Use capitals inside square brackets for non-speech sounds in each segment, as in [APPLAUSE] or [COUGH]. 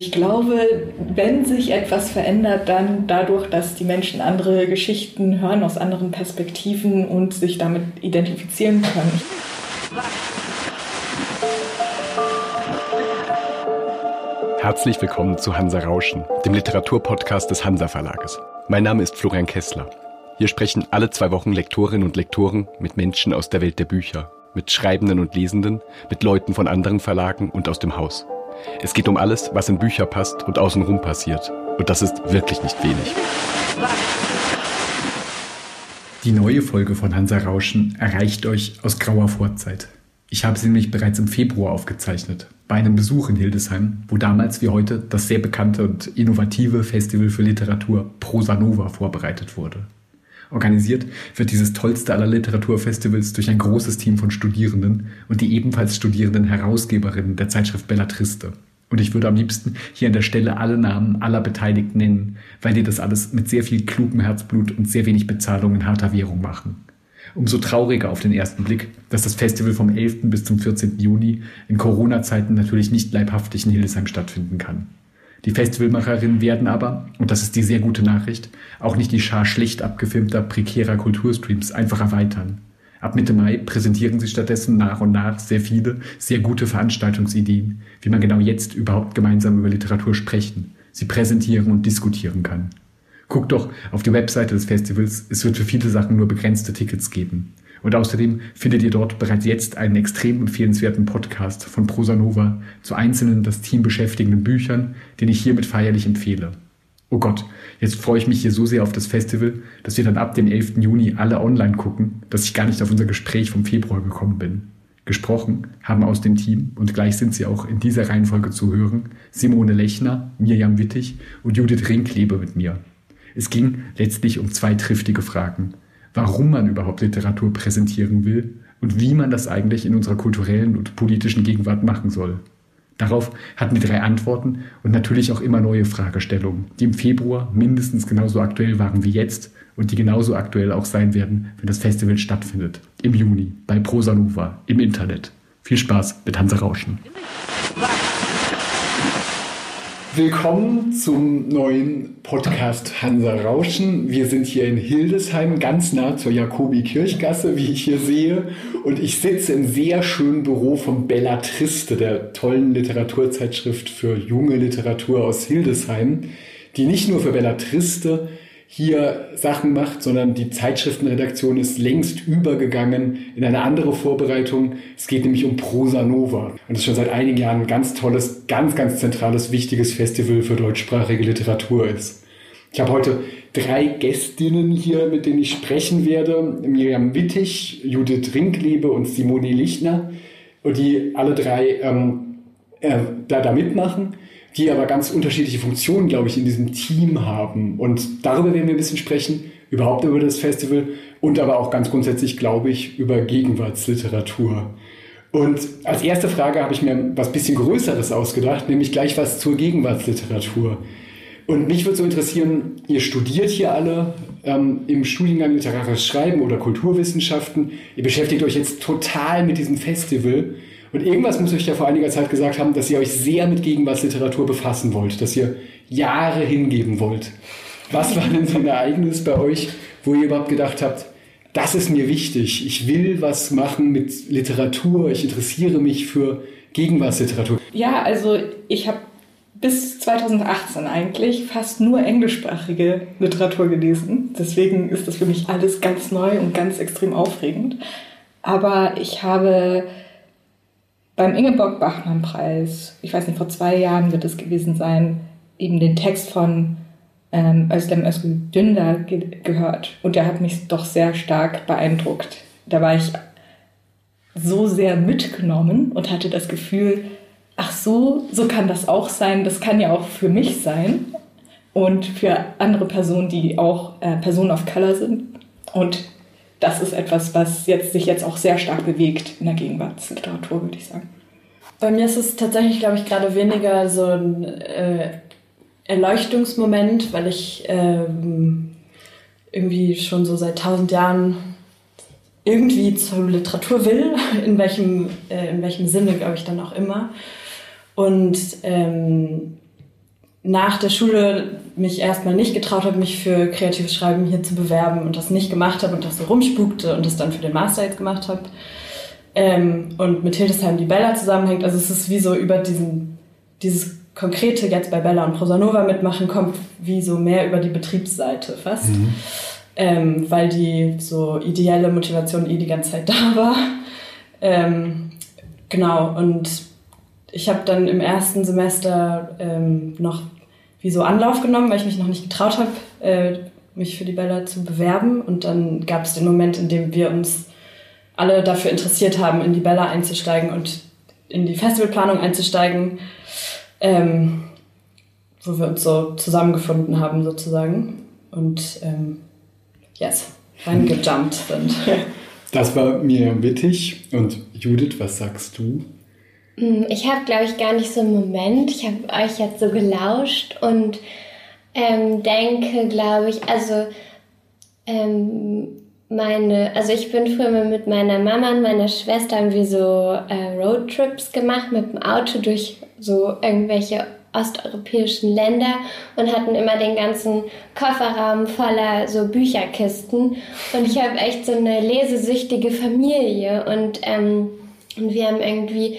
Ich glaube, wenn sich etwas verändert, dann dadurch, dass die Menschen andere Geschichten hören aus anderen Perspektiven und sich damit identifizieren können. Herzlich willkommen zu Hansa Rauschen, dem Literaturpodcast des Hansa Verlages. Mein Name ist Florian Kessler. Hier sprechen alle zwei Wochen Lektorinnen und Lektoren mit Menschen aus der Welt der Bücher, mit Schreibenden und Lesenden, mit Leuten von anderen Verlagen und aus dem Haus. Es geht um alles, was in Bücher passt und außenrum passiert. Und das ist wirklich nicht wenig. Die neue Folge von Hansa Rauschen erreicht euch aus grauer Vorzeit. Ich habe sie nämlich bereits im Februar aufgezeichnet, bei einem Besuch in Hildesheim, wo damals wie heute das sehr bekannte und innovative Festival für Literatur Prosa Nova vorbereitet wurde. Organisiert wird dieses tollste aller Literaturfestivals durch ein großes Team von Studierenden und die ebenfalls studierenden Herausgeberinnen der Zeitschrift Bellatriste. Und ich würde am liebsten hier an der Stelle alle Namen aller Beteiligten nennen, weil die das alles mit sehr viel klugem Herzblut und sehr wenig Bezahlung in harter Währung machen. Umso trauriger auf den ersten Blick, dass das Festival vom 11. bis zum 14. Juni in Corona-Zeiten natürlich nicht leibhaftig in Hildesheim stattfinden kann. Die Festivalmacherinnen werden aber, und das ist die sehr gute Nachricht, auch nicht die Schar schlecht abgefilmter prekärer Kulturstreams einfach erweitern. Ab Mitte Mai präsentieren sie stattdessen nach und nach sehr viele, sehr gute Veranstaltungsideen, wie man genau jetzt überhaupt gemeinsam über Literatur sprechen, sie präsentieren und diskutieren kann. Guckt doch auf die Webseite des Festivals, es wird für viele Sachen nur begrenzte Tickets geben. Und außerdem findet ihr dort bereits jetzt einen extrem empfehlenswerten Podcast von Prosa Nova zu einzelnen das Team beschäftigenden Büchern, den ich hiermit feierlich empfehle. Oh Gott, jetzt freue ich mich hier so sehr auf das Festival, dass wir dann ab dem 11. Juni alle online gucken, dass ich gar nicht auf unser Gespräch vom Februar gekommen bin. Gesprochen haben aus dem Team, und gleich sind sie auch in dieser Reihenfolge zu hören, Simone Lechner, Mirjam Wittig und Judith Rinklebe mit mir. Es ging letztlich um zwei triftige Fragen warum man überhaupt Literatur präsentieren will und wie man das eigentlich in unserer kulturellen und politischen Gegenwart machen soll. Darauf hatten wir drei Antworten und natürlich auch immer neue Fragestellungen, die im Februar mindestens genauso aktuell waren wie jetzt und die genauso aktuell auch sein werden, wenn das Festival stattfindet. Im Juni bei Prosa Nova im Internet. Viel Spaß mit Hansa Rauschen. Willkommen zum neuen Podcast Hansa Rauschen. Wir sind hier in Hildesheim, ganz nah zur Jakobi-Kirchgasse, wie ich hier sehe. Und ich sitze im sehr schönen Büro von Bellatriste, der tollen Literaturzeitschrift für junge Literatur aus Hildesheim, die nicht nur für Bellatriste hier Sachen macht, sondern die Zeitschriftenredaktion ist längst übergegangen in eine andere Vorbereitung. Es geht nämlich um Prosa Nova. Und das ist schon seit einigen Jahren ein ganz tolles, ganz, ganz zentrales, wichtiges Festival für deutschsprachige Literatur ist. Ich habe heute drei Gästinnen hier, mit denen ich sprechen werde. Miriam Wittig, Judith Rinklebe und Simone Lichtner. Die alle drei ähm, äh, da, da mitmachen die aber ganz unterschiedliche Funktionen, glaube ich, in diesem Team haben. Und darüber werden wir ein bisschen sprechen, überhaupt über das Festival und aber auch ganz grundsätzlich, glaube ich, über Gegenwartsliteratur. Und als erste Frage habe ich mir was bisschen Größeres ausgedacht, nämlich gleich was zur Gegenwartsliteratur. Und mich würde so interessieren, ihr studiert hier alle ähm, im Studiengang Literarisches Schreiben oder Kulturwissenschaften. Ihr beschäftigt euch jetzt total mit diesem Festival. Und irgendwas muss euch ja vor einiger Zeit gesagt haben, dass ihr euch sehr mit Gegenwartsliteratur befassen wollt, dass ihr Jahre hingeben wollt. Was war denn so ein Ereignis bei euch, wo ihr überhaupt gedacht habt, das ist mir wichtig, ich will was machen mit Literatur, ich interessiere mich für Gegenwartsliteratur? Ja, also ich habe bis 2018 eigentlich fast nur englischsprachige Literatur gelesen. Deswegen ist das für mich alles ganz neu und ganz extrem aufregend. Aber ich habe beim Ingeborg-Bachmann-Preis, ich weiß nicht, vor zwei Jahren wird es gewesen sein, eben den Text von ähm, Özlem Özgür Dündar ge gehört. Und der hat mich doch sehr stark beeindruckt. Da war ich so sehr mitgenommen und hatte das Gefühl, ach so, so kann das auch sein. Das kann ja auch für mich sein und für andere Personen, die auch äh, Personen of Color sind. Und das ist etwas, was jetzt, sich jetzt auch sehr stark bewegt in der Gegenwartsliteratur, würde ich sagen. Bei mir ist es tatsächlich, glaube ich, gerade weniger so ein äh, Erleuchtungsmoment, weil ich ähm, irgendwie schon so seit tausend Jahren irgendwie zur Literatur will, [LAUGHS] in welchem, äh, in welchem Sinne, glaube ich, dann auch immer. Und ähm, nach der Schule mich erstmal nicht getraut habe, mich für kreatives Schreiben hier zu bewerben und das nicht gemacht habe und das so rumspukte und das dann für den Master jetzt gemacht habe. Ähm, und mit Hildesheim die Bella zusammenhängt. Also es ist wie so über diesen, dieses konkrete jetzt bei Bella und Prosanova mitmachen kommt, wie so mehr über die Betriebsseite fast. Mhm. Ähm, weil die so ideelle Motivation eh die ganze Zeit da war. Ähm, genau, und ich habe dann im ersten Semester ähm, noch wie so Anlauf genommen, weil ich mich noch nicht getraut habe, äh, mich für die Bella zu bewerben. Und dann gab es den Moment, in dem wir uns alle dafür interessiert haben, in die Bella einzusteigen und in die Festivalplanung einzusteigen, ähm, wo wir uns so zusammengefunden haben sozusagen und ähm, yes, reingejumpt sind. [LAUGHS] Das war Miriam Wittig und Judith, was sagst du? Hm, ich habe, glaube ich, gar nicht so einen Moment. Ich habe euch jetzt so gelauscht und ähm, denke, glaube ich, also ähm, meine, also ich bin früher mal mit meiner Mama und meiner Schwester haben wir so äh, Roadtrips gemacht mit dem Auto durch so irgendwelche osteuropäischen Länder und hatten immer den ganzen Kofferraum voller so Bücherkisten. Und ich habe echt so eine lesesüchtige Familie und, ähm, und wir haben irgendwie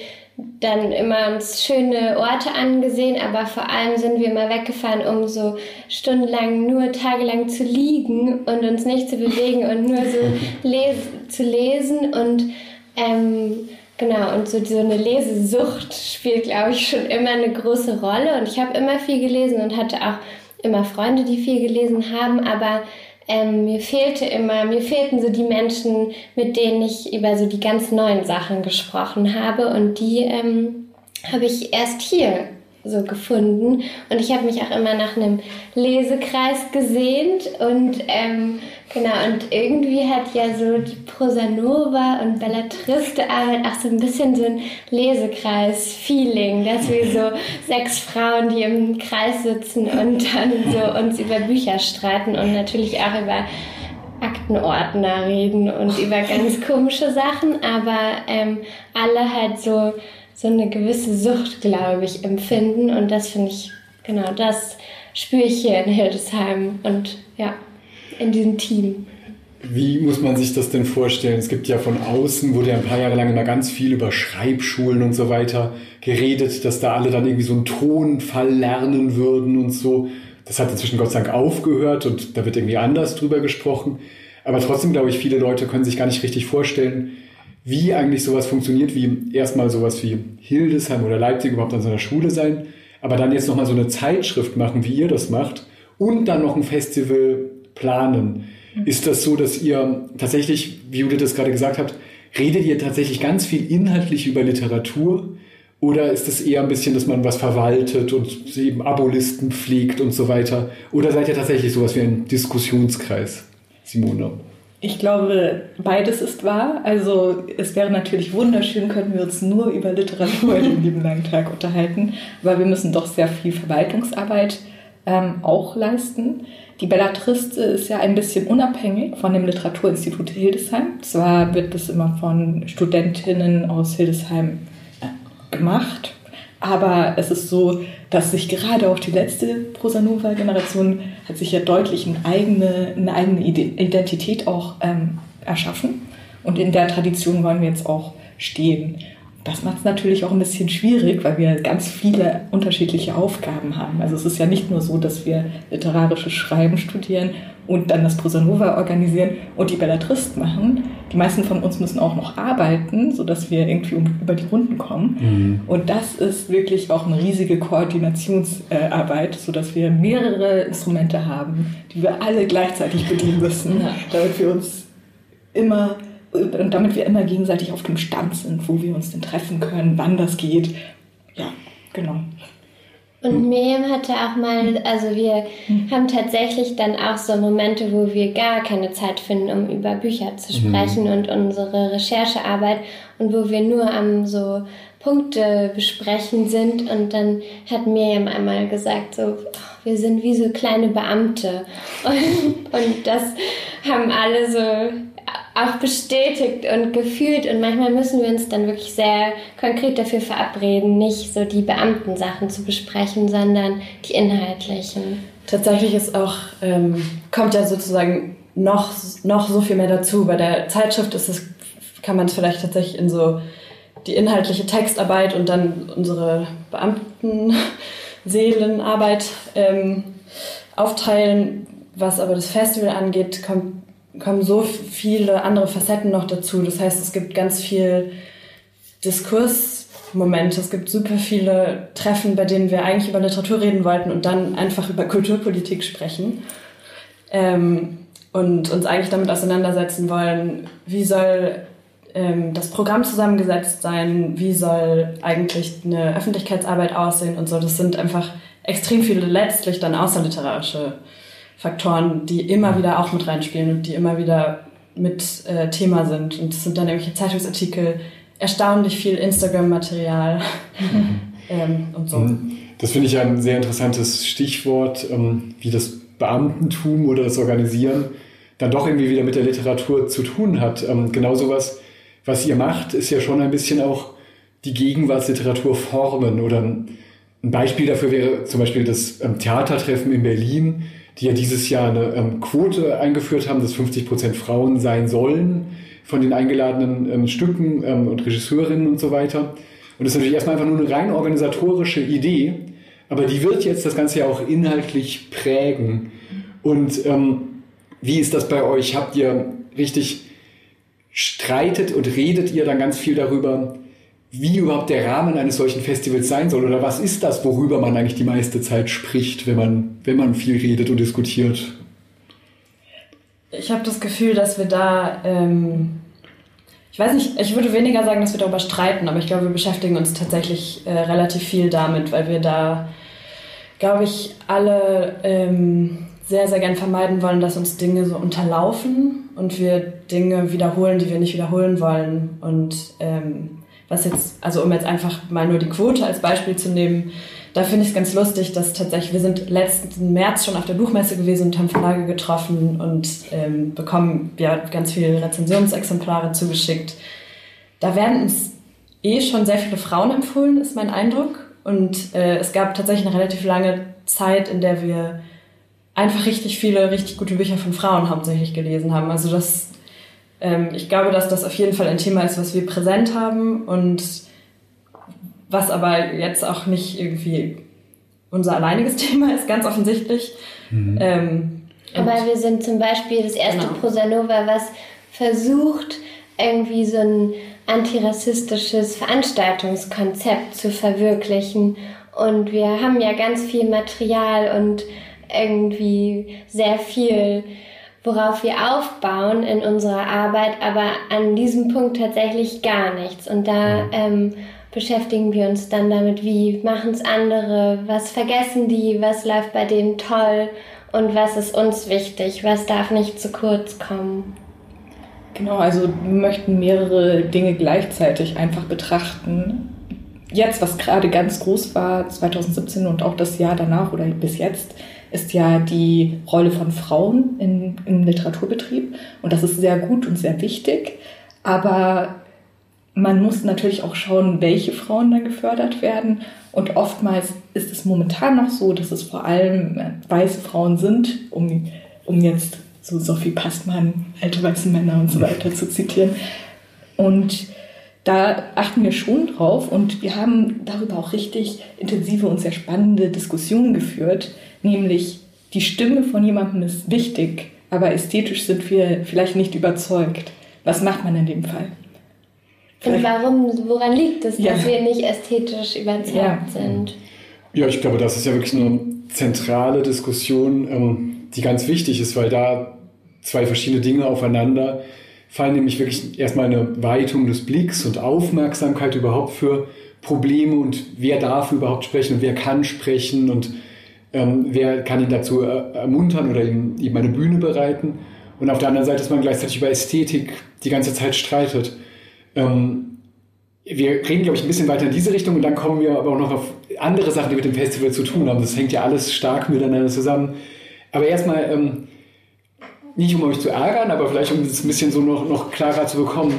dann immer uns schöne Orte angesehen, aber vor allem sind wir immer weggefahren, um so stundenlang nur tagelang zu liegen und uns nicht zu bewegen und nur so [LAUGHS] les zu lesen und ähm, genau und so, so eine Lesesucht spielt glaube ich schon immer eine große Rolle. Und ich habe immer viel gelesen und hatte auch immer Freunde, die viel gelesen haben, aber ähm, mir fehlte immer, mir fehlten so die Menschen, mit denen ich über so die ganz neuen Sachen gesprochen habe. Und die ähm, habe ich erst hier so gefunden. Und ich habe mich auch immer nach einem Lesekreis gesehnt und ähm, genau und irgendwie hat ja so die Prosanova und Bellatriste Arbeit auch so ein bisschen so ein Lesekreis-Feeling, dass wir so sechs Frauen, die im Kreis sitzen und dann so uns über Bücher streiten und natürlich auch über Aktenordner reden und über ganz komische Sachen, aber ähm, alle halt so so eine gewisse Sucht, glaube ich, empfinden. Und das finde ich, genau, das spüre ich hier in Hildesheim und ja, in diesem Team. Wie muss man sich das denn vorstellen? Es gibt ja von außen, wurde ja ein paar Jahre lang immer ganz viel über Schreibschulen und so weiter geredet, dass da alle dann irgendwie so einen Tonfall lernen würden und so. Das hat inzwischen Gott sei Dank aufgehört und da wird irgendwie anders drüber gesprochen. Aber trotzdem glaube ich, viele Leute können sich gar nicht richtig vorstellen, wie eigentlich sowas funktioniert, wie erstmal sowas wie Hildesheim oder Leipzig überhaupt an so einer Schule sein, aber dann jetzt nochmal so eine Zeitschrift machen, wie ihr das macht, und dann noch ein Festival planen. Mhm. Ist das so, dass ihr tatsächlich, wie Judith das gerade gesagt habt, redet ihr tatsächlich ganz viel inhaltlich über Literatur? Oder ist es eher ein bisschen, dass man was verwaltet und eben Abolisten pflegt und so weiter? Oder seid ihr tatsächlich sowas wie ein Diskussionskreis, Simone? Ich glaube, beides ist wahr. Also es wäre natürlich wunderschön, könnten wir uns nur über Literatur den [LAUGHS] lieben langen Tag unterhalten. Aber wir müssen doch sehr viel Verwaltungsarbeit ähm, auch leisten. Die Bellatriste ist ja ein bisschen unabhängig von dem Literaturinstitut Hildesheim. Zwar wird das immer von Studentinnen aus Hildesheim äh, gemacht, aber es ist so, dass sich gerade auch die letzte Prosanova-Generation hat sich ja deutlich eine eigene, eine eigene Identität auch ähm, erschaffen. Und in der Tradition wollen wir jetzt auch stehen. Das macht es natürlich auch ein bisschen schwierig, weil wir ganz viele unterschiedliche Aufgaben haben. Also es ist ja nicht nur so, dass wir literarisches Schreiben studieren und dann das Prosanova organisieren und die Bellatrist machen. Die meisten von uns müssen auch noch arbeiten, sodass wir irgendwie über die Runden kommen. Mhm. Und das ist wirklich auch eine riesige Koordinationsarbeit, sodass wir mehrere Instrumente haben, die wir alle gleichzeitig bedienen müssen, damit wir uns immer und damit wir immer gegenseitig auf dem Stand sind, wo wir uns denn treffen können, wann das geht. Ja, genau. Und Miriam hatte auch mal, also wir mhm. haben tatsächlich dann auch so Momente, wo wir gar keine Zeit finden, um über Bücher zu sprechen mhm. und unsere Recherchearbeit und wo wir nur am so Punkte besprechen sind. Und dann hat Miriam einmal gesagt, so, oh, wir sind wie so kleine Beamte. [LAUGHS] Und, und das haben alle so auch bestätigt und gefühlt und manchmal müssen wir uns dann wirklich sehr konkret dafür verabreden, nicht so die Beamtensachen zu besprechen, sondern die inhaltlichen. Tatsächlich ist auch, ähm, kommt ja sozusagen noch, noch so viel mehr dazu. Bei der Zeitschrift ist es, kann man es vielleicht tatsächlich in so die inhaltliche Textarbeit und dann unsere Beamtenseelenarbeit ähm, aufteilen. Was aber das Festival angeht, kommt kommen so viele andere Facetten noch dazu. Das heißt, es gibt ganz viel Diskursmomente, es gibt super viele Treffen, bei denen wir eigentlich über Literatur reden wollten und dann einfach über Kulturpolitik sprechen. Ähm, und uns eigentlich damit auseinandersetzen wollen, wie soll ähm, das Programm zusammengesetzt sein, wie soll eigentlich eine Öffentlichkeitsarbeit aussehen und so. Das sind einfach extrem viele letztlich dann außerliterarische Faktoren, die immer wieder auch mit reinspielen und die immer wieder mit äh, Thema sind. Und es sind dann irgendwelche Zeitungsartikel, erstaunlich viel Instagram-Material [LAUGHS] ähm, und so. Mhm. Das finde ich ein sehr interessantes Stichwort, ähm, wie das Beamtentum oder das Organisieren dann doch irgendwie wieder mit der Literatur zu tun hat. Ähm, genau sowas, was ihr macht, ist ja schon ein bisschen auch die Gegenwartsliteratur formen. Oder ein Beispiel dafür wäre zum Beispiel das ähm, Theatertreffen in Berlin, die ja dieses Jahr eine ähm, Quote eingeführt haben, dass 50 Prozent Frauen sein sollen von den eingeladenen ähm, Stücken ähm, und Regisseurinnen und so weiter. Und das ist natürlich erstmal einfach nur eine rein organisatorische Idee, aber die wird jetzt das Ganze ja auch inhaltlich prägen. Und ähm, wie ist das bei euch? Habt ihr richtig streitet und redet ihr dann ganz viel darüber, wie überhaupt der Rahmen eines solchen Festivals sein soll oder was ist das, worüber man eigentlich die meiste Zeit spricht, wenn man, wenn man viel redet und diskutiert? Ich habe das Gefühl, dass wir da, ähm, ich weiß nicht, ich würde weniger sagen, dass wir darüber streiten, aber ich glaube, wir beschäftigen uns tatsächlich äh, relativ viel damit, weil wir da, glaube ich, alle ähm, sehr, sehr gern vermeiden wollen, dass uns Dinge so unterlaufen und wir Dinge wiederholen, die wir nicht wiederholen wollen und ähm, was jetzt, also um jetzt einfach mal nur die Quote als Beispiel zu nehmen, da finde ich es ganz lustig, dass tatsächlich, wir sind letzten März schon auf der Buchmesse gewesen und haben Verlage getroffen und ähm, bekommen ja ganz viele Rezensionsexemplare zugeschickt. Da werden uns eh schon sehr viele Frauen empfohlen, ist mein Eindruck. Und äh, es gab tatsächlich eine relativ lange Zeit, in der wir einfach richtig viele, richtig gute Bücher von Frauen hauptsächlich gelesen haben. Also das ich glaube, dass das auf jeden Fall ein Thema ist, was wir präsent haben und was aber jetzt auch nicht irgendwie unser alleiniges [LAUGHS] Thema ist, ganz offensichtlich. Mhm. Ähm, aber wir sind zum Beispiel das erste genau. Prosanova, was versucht, irgendwie so ein antirassistisches Veranstaltungskonzept zu verwirklichen. Und wir haben ja ganz viel Material und irgendwie sehr viel worauf wir aufbauen in unserer Arbeit, aber an diesem Punkt tatsächlich gar nichts. Und da ähm, beschäftigen wir uns dann damit, wie machen es andere, was vergessen die, was läuft bei denen toll und was ist uns wichtig, was darf nicht zu kurz kommen. Genau, also wir möchten mehrere Dinge gleichzeitig einfach betrachten. Jetzt, was gerade ganz groß war, 2017 und auch das Jahr danach oder bis jetzt, ist ja die Rolle von Frauen in, im Literaturbetrieb. Und das ist sehr gut und sehr wichtig. Aber man muss natürlich auch schauen, welche Frauen dann gefördert werden. Und oftmals ist es momentan noch so, dass es vor allem weiße Frauen sind, um, um jetzt so Sophie Passmann, alte weiße Männer und so [LAUGHS] weiter zu zitieren. Und da achten wir schon drauf und wir haben darüber auch richtig intensive und sehr spannende Diskussionen geführt, nämlich die Stimme von jemandem ist wichtig, aber ästhetisch sind wir vielleicht nicht überzeugt. Was macht man in dem Fall? Vielleicht und warum, woran liegt es, ja. dass wir nicht ästhetisch überzeugt ja. sind? Ja, ich glaube, das ist ja wirklich eine zentrale Diskussion, ähm, die ganz wichtig ist, weil da zwei verschiedene Dinge aufeinander fallen, nämlich wirklich erstmal eine Weitung des Blicks und Aufmerksamkeit überhaupt für Probleme und wer darf überhaupt sprechen und wer kann sprechen und ähm, wer kann ihn dazu äh, ermuntern oder ihm, ihm eine Bühne bereiten. Und auf der anderen Seite, dass man gleichzeitig über Ästhetik die ganze Zeit streitet. Ähm, wir reden, glaube ich, ein bisschen weiter in diese Richtung und dann kommen wir aber auch noch auf andere Sachen, die mit dem Festival zu tun haben. Das hängt ja alles stark miteinander zusammen. Aber erstmal, ähm, nicht um euch zu ärgern, aber vielleicht um es ein bisschen so noch, noch klarer zu bekommen,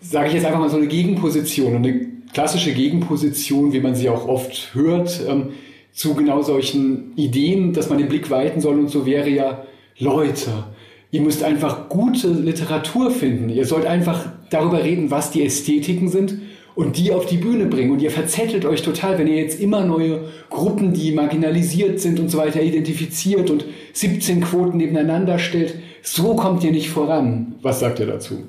sage ich jetzt einfach mal so eine Gegenposition, eine klassische Gegenposition, wie man sie auch oft hört, ähm, zu genau solchen Ideen, dass man den Blick weiten soll und so wäre ja, Leute, ihr müsst einfach gute Literatur finden. Ihr sollt einfach darüber reden, was die Ästhetiken sind und die auf die Bühne bringen. Und ihr verzettelt euch total, wenn ihr jetzt immer neue Gruppen, die marginalisiert sind und so weiter, identifiziert und 17 Quoten nebeneinander stellt. So kommt ihr nicht voran. Was sagt ihr dazu?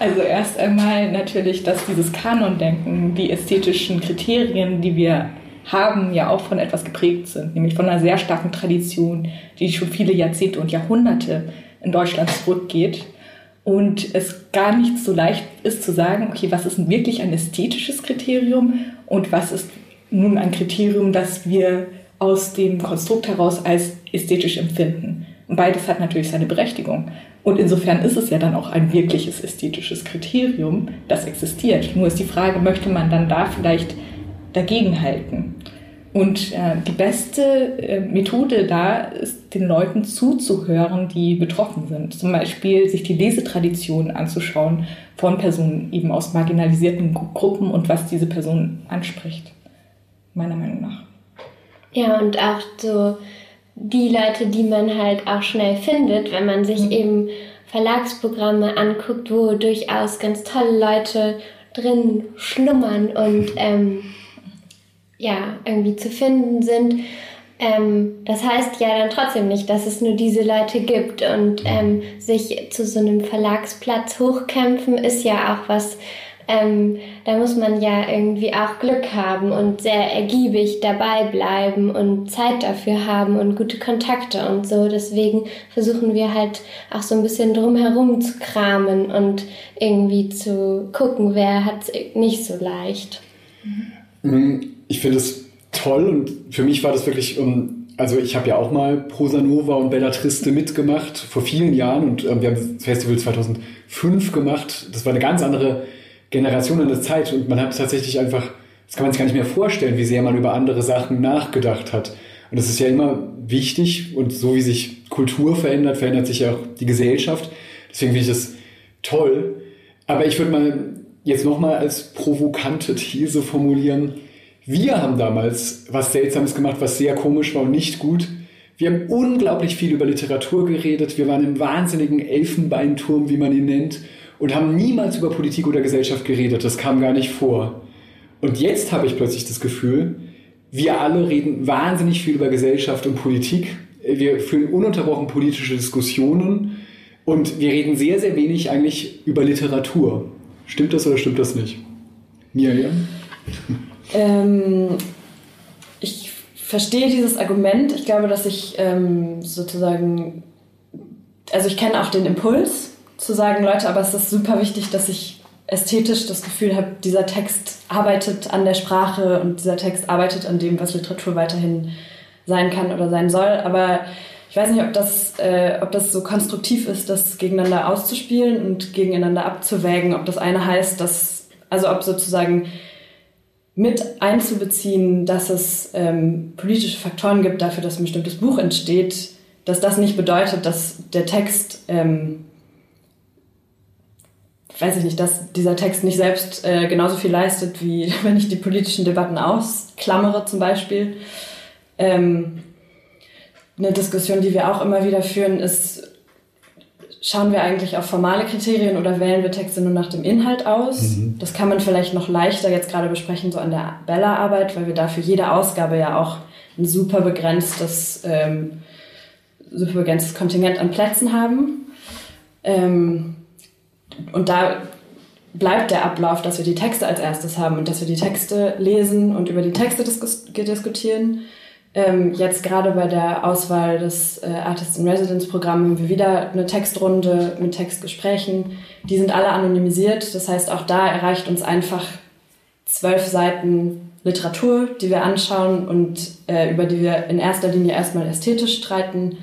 Also erst einmal natürlich, dass dieses Kanondenken, die ästhetischen Kriterien, die wir haben, ja auch von etwas geprägt sind, nämlich von einer sehr starken Tradition, die schon viele Jahrzehnte und Jahrhunderte in Deutschland zurückgeht und es gar nicht so leicht ist zu sagen, okay, was ist wirklich ein ästhetisches Kriterium und was ist nun ein Kriterium, das wir aus dem Konstrukt heraus als ästhetisch empfinden. Und beides hat natürlich seine Berechtigung. Und insofern ist es ja dann auch ein wirkliches ästhetisches Kriterium, das existiert. Nur ist die Frage, möchte man dann da vielleicht dagegenhalten? Und äh, die beste äh, Methode da ist, den Leuten zuzuhören, die betroffen sind. Zum Beispiel sich die Lesetradition anzuschauen von Personen eben aus marginalisierten Gruppen und was diese Person anspricht. Meiner Meinung nach. Ja, und auch so die Leute, die man halt auch schnell findet, wenn man sich mhm. eben Verlagsprogramme anguckt, wo durchaus ganz tolle Leute drin schlummern und ähm, ja, irgendwie zu finden sind. Ähm, das heißt ja dann trotzdem nicht, dass es nur diese Leute gibt. Und ähm, sich zu so einem Verlagsplatz hochkämpfen ist ja auch was, ähm, da muss man ja irgendwie auch Glück haben und sehr ergiebig dabei bleiben und Zeit dafür haben und gute Kontakte und so. Deswegen versuchen wir halt auch so ein bisschen drumherum zu kramen und irgendwie zu gucken, wer hat es nicht so leicht. Mhm ich finde es toll und für mich war das wirklich, also ich habe ja auch mal Prosa Nova und Bella Triste mitgemacht vor vielen Jahren und ähm, wir haben das Festival 2005 gemacht. Das war eine ganz andere Generation in der Zeit und man hat tatsächlich einfach, das kann man sich gar nicht mehr vorstellen, wie sehr man über andere Sachen nachgedacht hat. Und das ist ja immer wichtig und so wie sich Kultur verändert, verändert sich ja auch die Gesellschaft. Deswegen finde ich das toll. Aber ich würde mal jetzt nochmal als provokante These formulieren, wir haben damals was Seltsames gemacht, was sehr komisch war und nicht gut. Wir haben unglaublich viel über Literatur geredet. Wir waren im wahnsinnigen Elfenbeinturm, wie man ihn nennt, und haben niemals über Politik oder Gesellschaft geredet. Das kam gar nicht vor. Und jetzt habe ich plötzlich das Gefühl, wir alle reden wahnsinnig viel über Gesellschaft und Politik. Wir führen ununterbrochen politische Diskussionen und wir reden sehr, sehr wenig eigentlich über Literatur. Stimmt das oder stimmt das nicht? Miriam? Ähm, ich verstehe dieses Argument. Ich glaube, dass ich ähm, sozusagen, also ich kenne auch den Impuls zu sagen, Leute, aber es ist super wichtig, dass ich ästhetisch das Gefühl habe, dieser Text arbeitet an der Sprache und dieser Text arbeitet an dem, was Literatur weiterhin sein kann oder sein soll. Aber ich weiß nicht, ob das, äh, ob das so konstruktiv ist, das gegeneinander auszuspielen und gegeneinander abzuwägen, ob das eine heißt, dass, also ob sozusagen mit einzubeziehen, dass es ähm, politische Faktoren gibt dafür, dass ein bestimmtes Buch entsteht, dass das nicht bedeutet, dass der Text, ähm, weiß ich nicht, dass dieser Text nicht selbst äh, genauso viel leistet, wie [LAUGHS] wenn ich die politischen Debatten ausklammere zum Beispiel. Ähm, eine Diskussion, die wir auch immer wieder führen, ist, schauen wir eigentlich auf formale Kriterien oder wählen wir Texte nur nach dem Inhalt aus? Mhm. Das kann man vielleicht noch leichter jetzt gerade besprechen, so an der Bella-Arbeit, weil wir da für jede Ausgabe ja auch ein super begrenztes, ähm, super begrenztes Kontingent an Plätzen haben. Ähm, und da bleibt der Ablauf, dass wir die Texte als erstes haben und dass wir die Texte lesen und über die Texte dis diskutieren ähm, jetzt gerade bei der Auswahl des äh, Artist in Residence Programm haben wir wieder eine Textrunde mit Textgesprächen. Die sind alle anonymisiert. Das heißt, auch da erreicht uns einfach zwölf Seiten Literatur, die wir anschauen und äh, über die wir in erster Linie erstmal ästhetisch streiten.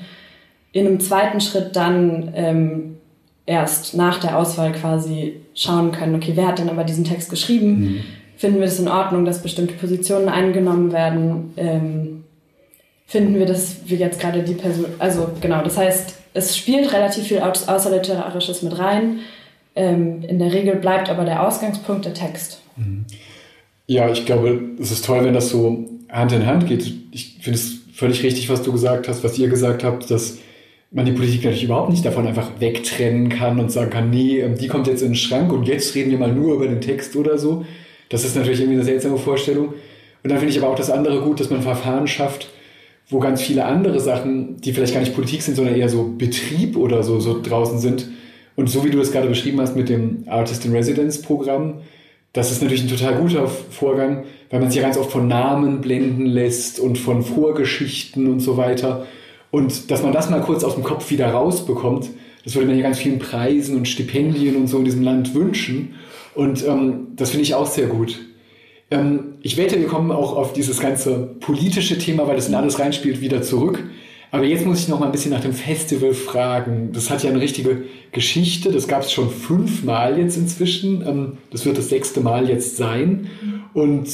In einem zweiten Schritt dann ähm, erst nach der Auswahl quasi schauen können, okay, wer hat denn aber diesen Text geschrieben? Mhm. Finden wir es in Ordnung, dass bestimmte Positionen eingenommen werden? Ähm, finden wir, dass wir jetzt gerade die Person, also genau, das heißt, es spielt relativ viel Außerliterarisches mit rein. Ähm, in der Regel bleibt aber der Ausgangspunkt der Text. Mhm. Ja, ich glaube, es ist toll, wenn das so Hand in Hand geht. Ich finde es völlig richtig, was du gesagt hast, was ihr gesagt habt, dass man die Politik natürlich überhaupt nicht davon einfach wegtrennen kann und sagen kann, nee, ähm, die kommt jetzt in den Schrank und jetzt reden wir mal nur über den Text oder so. Das ist natürlich irgendwie eine seltsame Vorstellung. Und dann finde ich aber auch das andere gut, dass man Verfahren schafft, wo ganz viele andere Sachen, die vielleicht gar nicht Politik sind, sondern eher so Betrieb oder so, so draußen sind. Und so wie du das gerade beschrieben hast mit dem Artist in Residence Programm, das ist natürlich ein total guter Vorgang, weil man sich ja ganz oft von Namen blenden lässt und von Vorgeschichten und so weiter. Und dass man das mal kurz aus dem Kopf wieder rausbekommt, das würde man ja ganz vielen Preisen und Stipendien und so in diesem Land wünschen. Und ähm, das finde ich auch sehr gut. Ähm, ich wette, wir kommen auch auf dieses ganze politische Thema, weil das in alles reinspielt, wieder zurück. Aber jetzt muss ich noch mal ein bisschen nach dem Festival fragen. Das hat ja eine richtige Geschichte. Das gab es schon fünfmal jetzt inzwischen. Ähm, das wird das sechste Mal jetzt sein. Und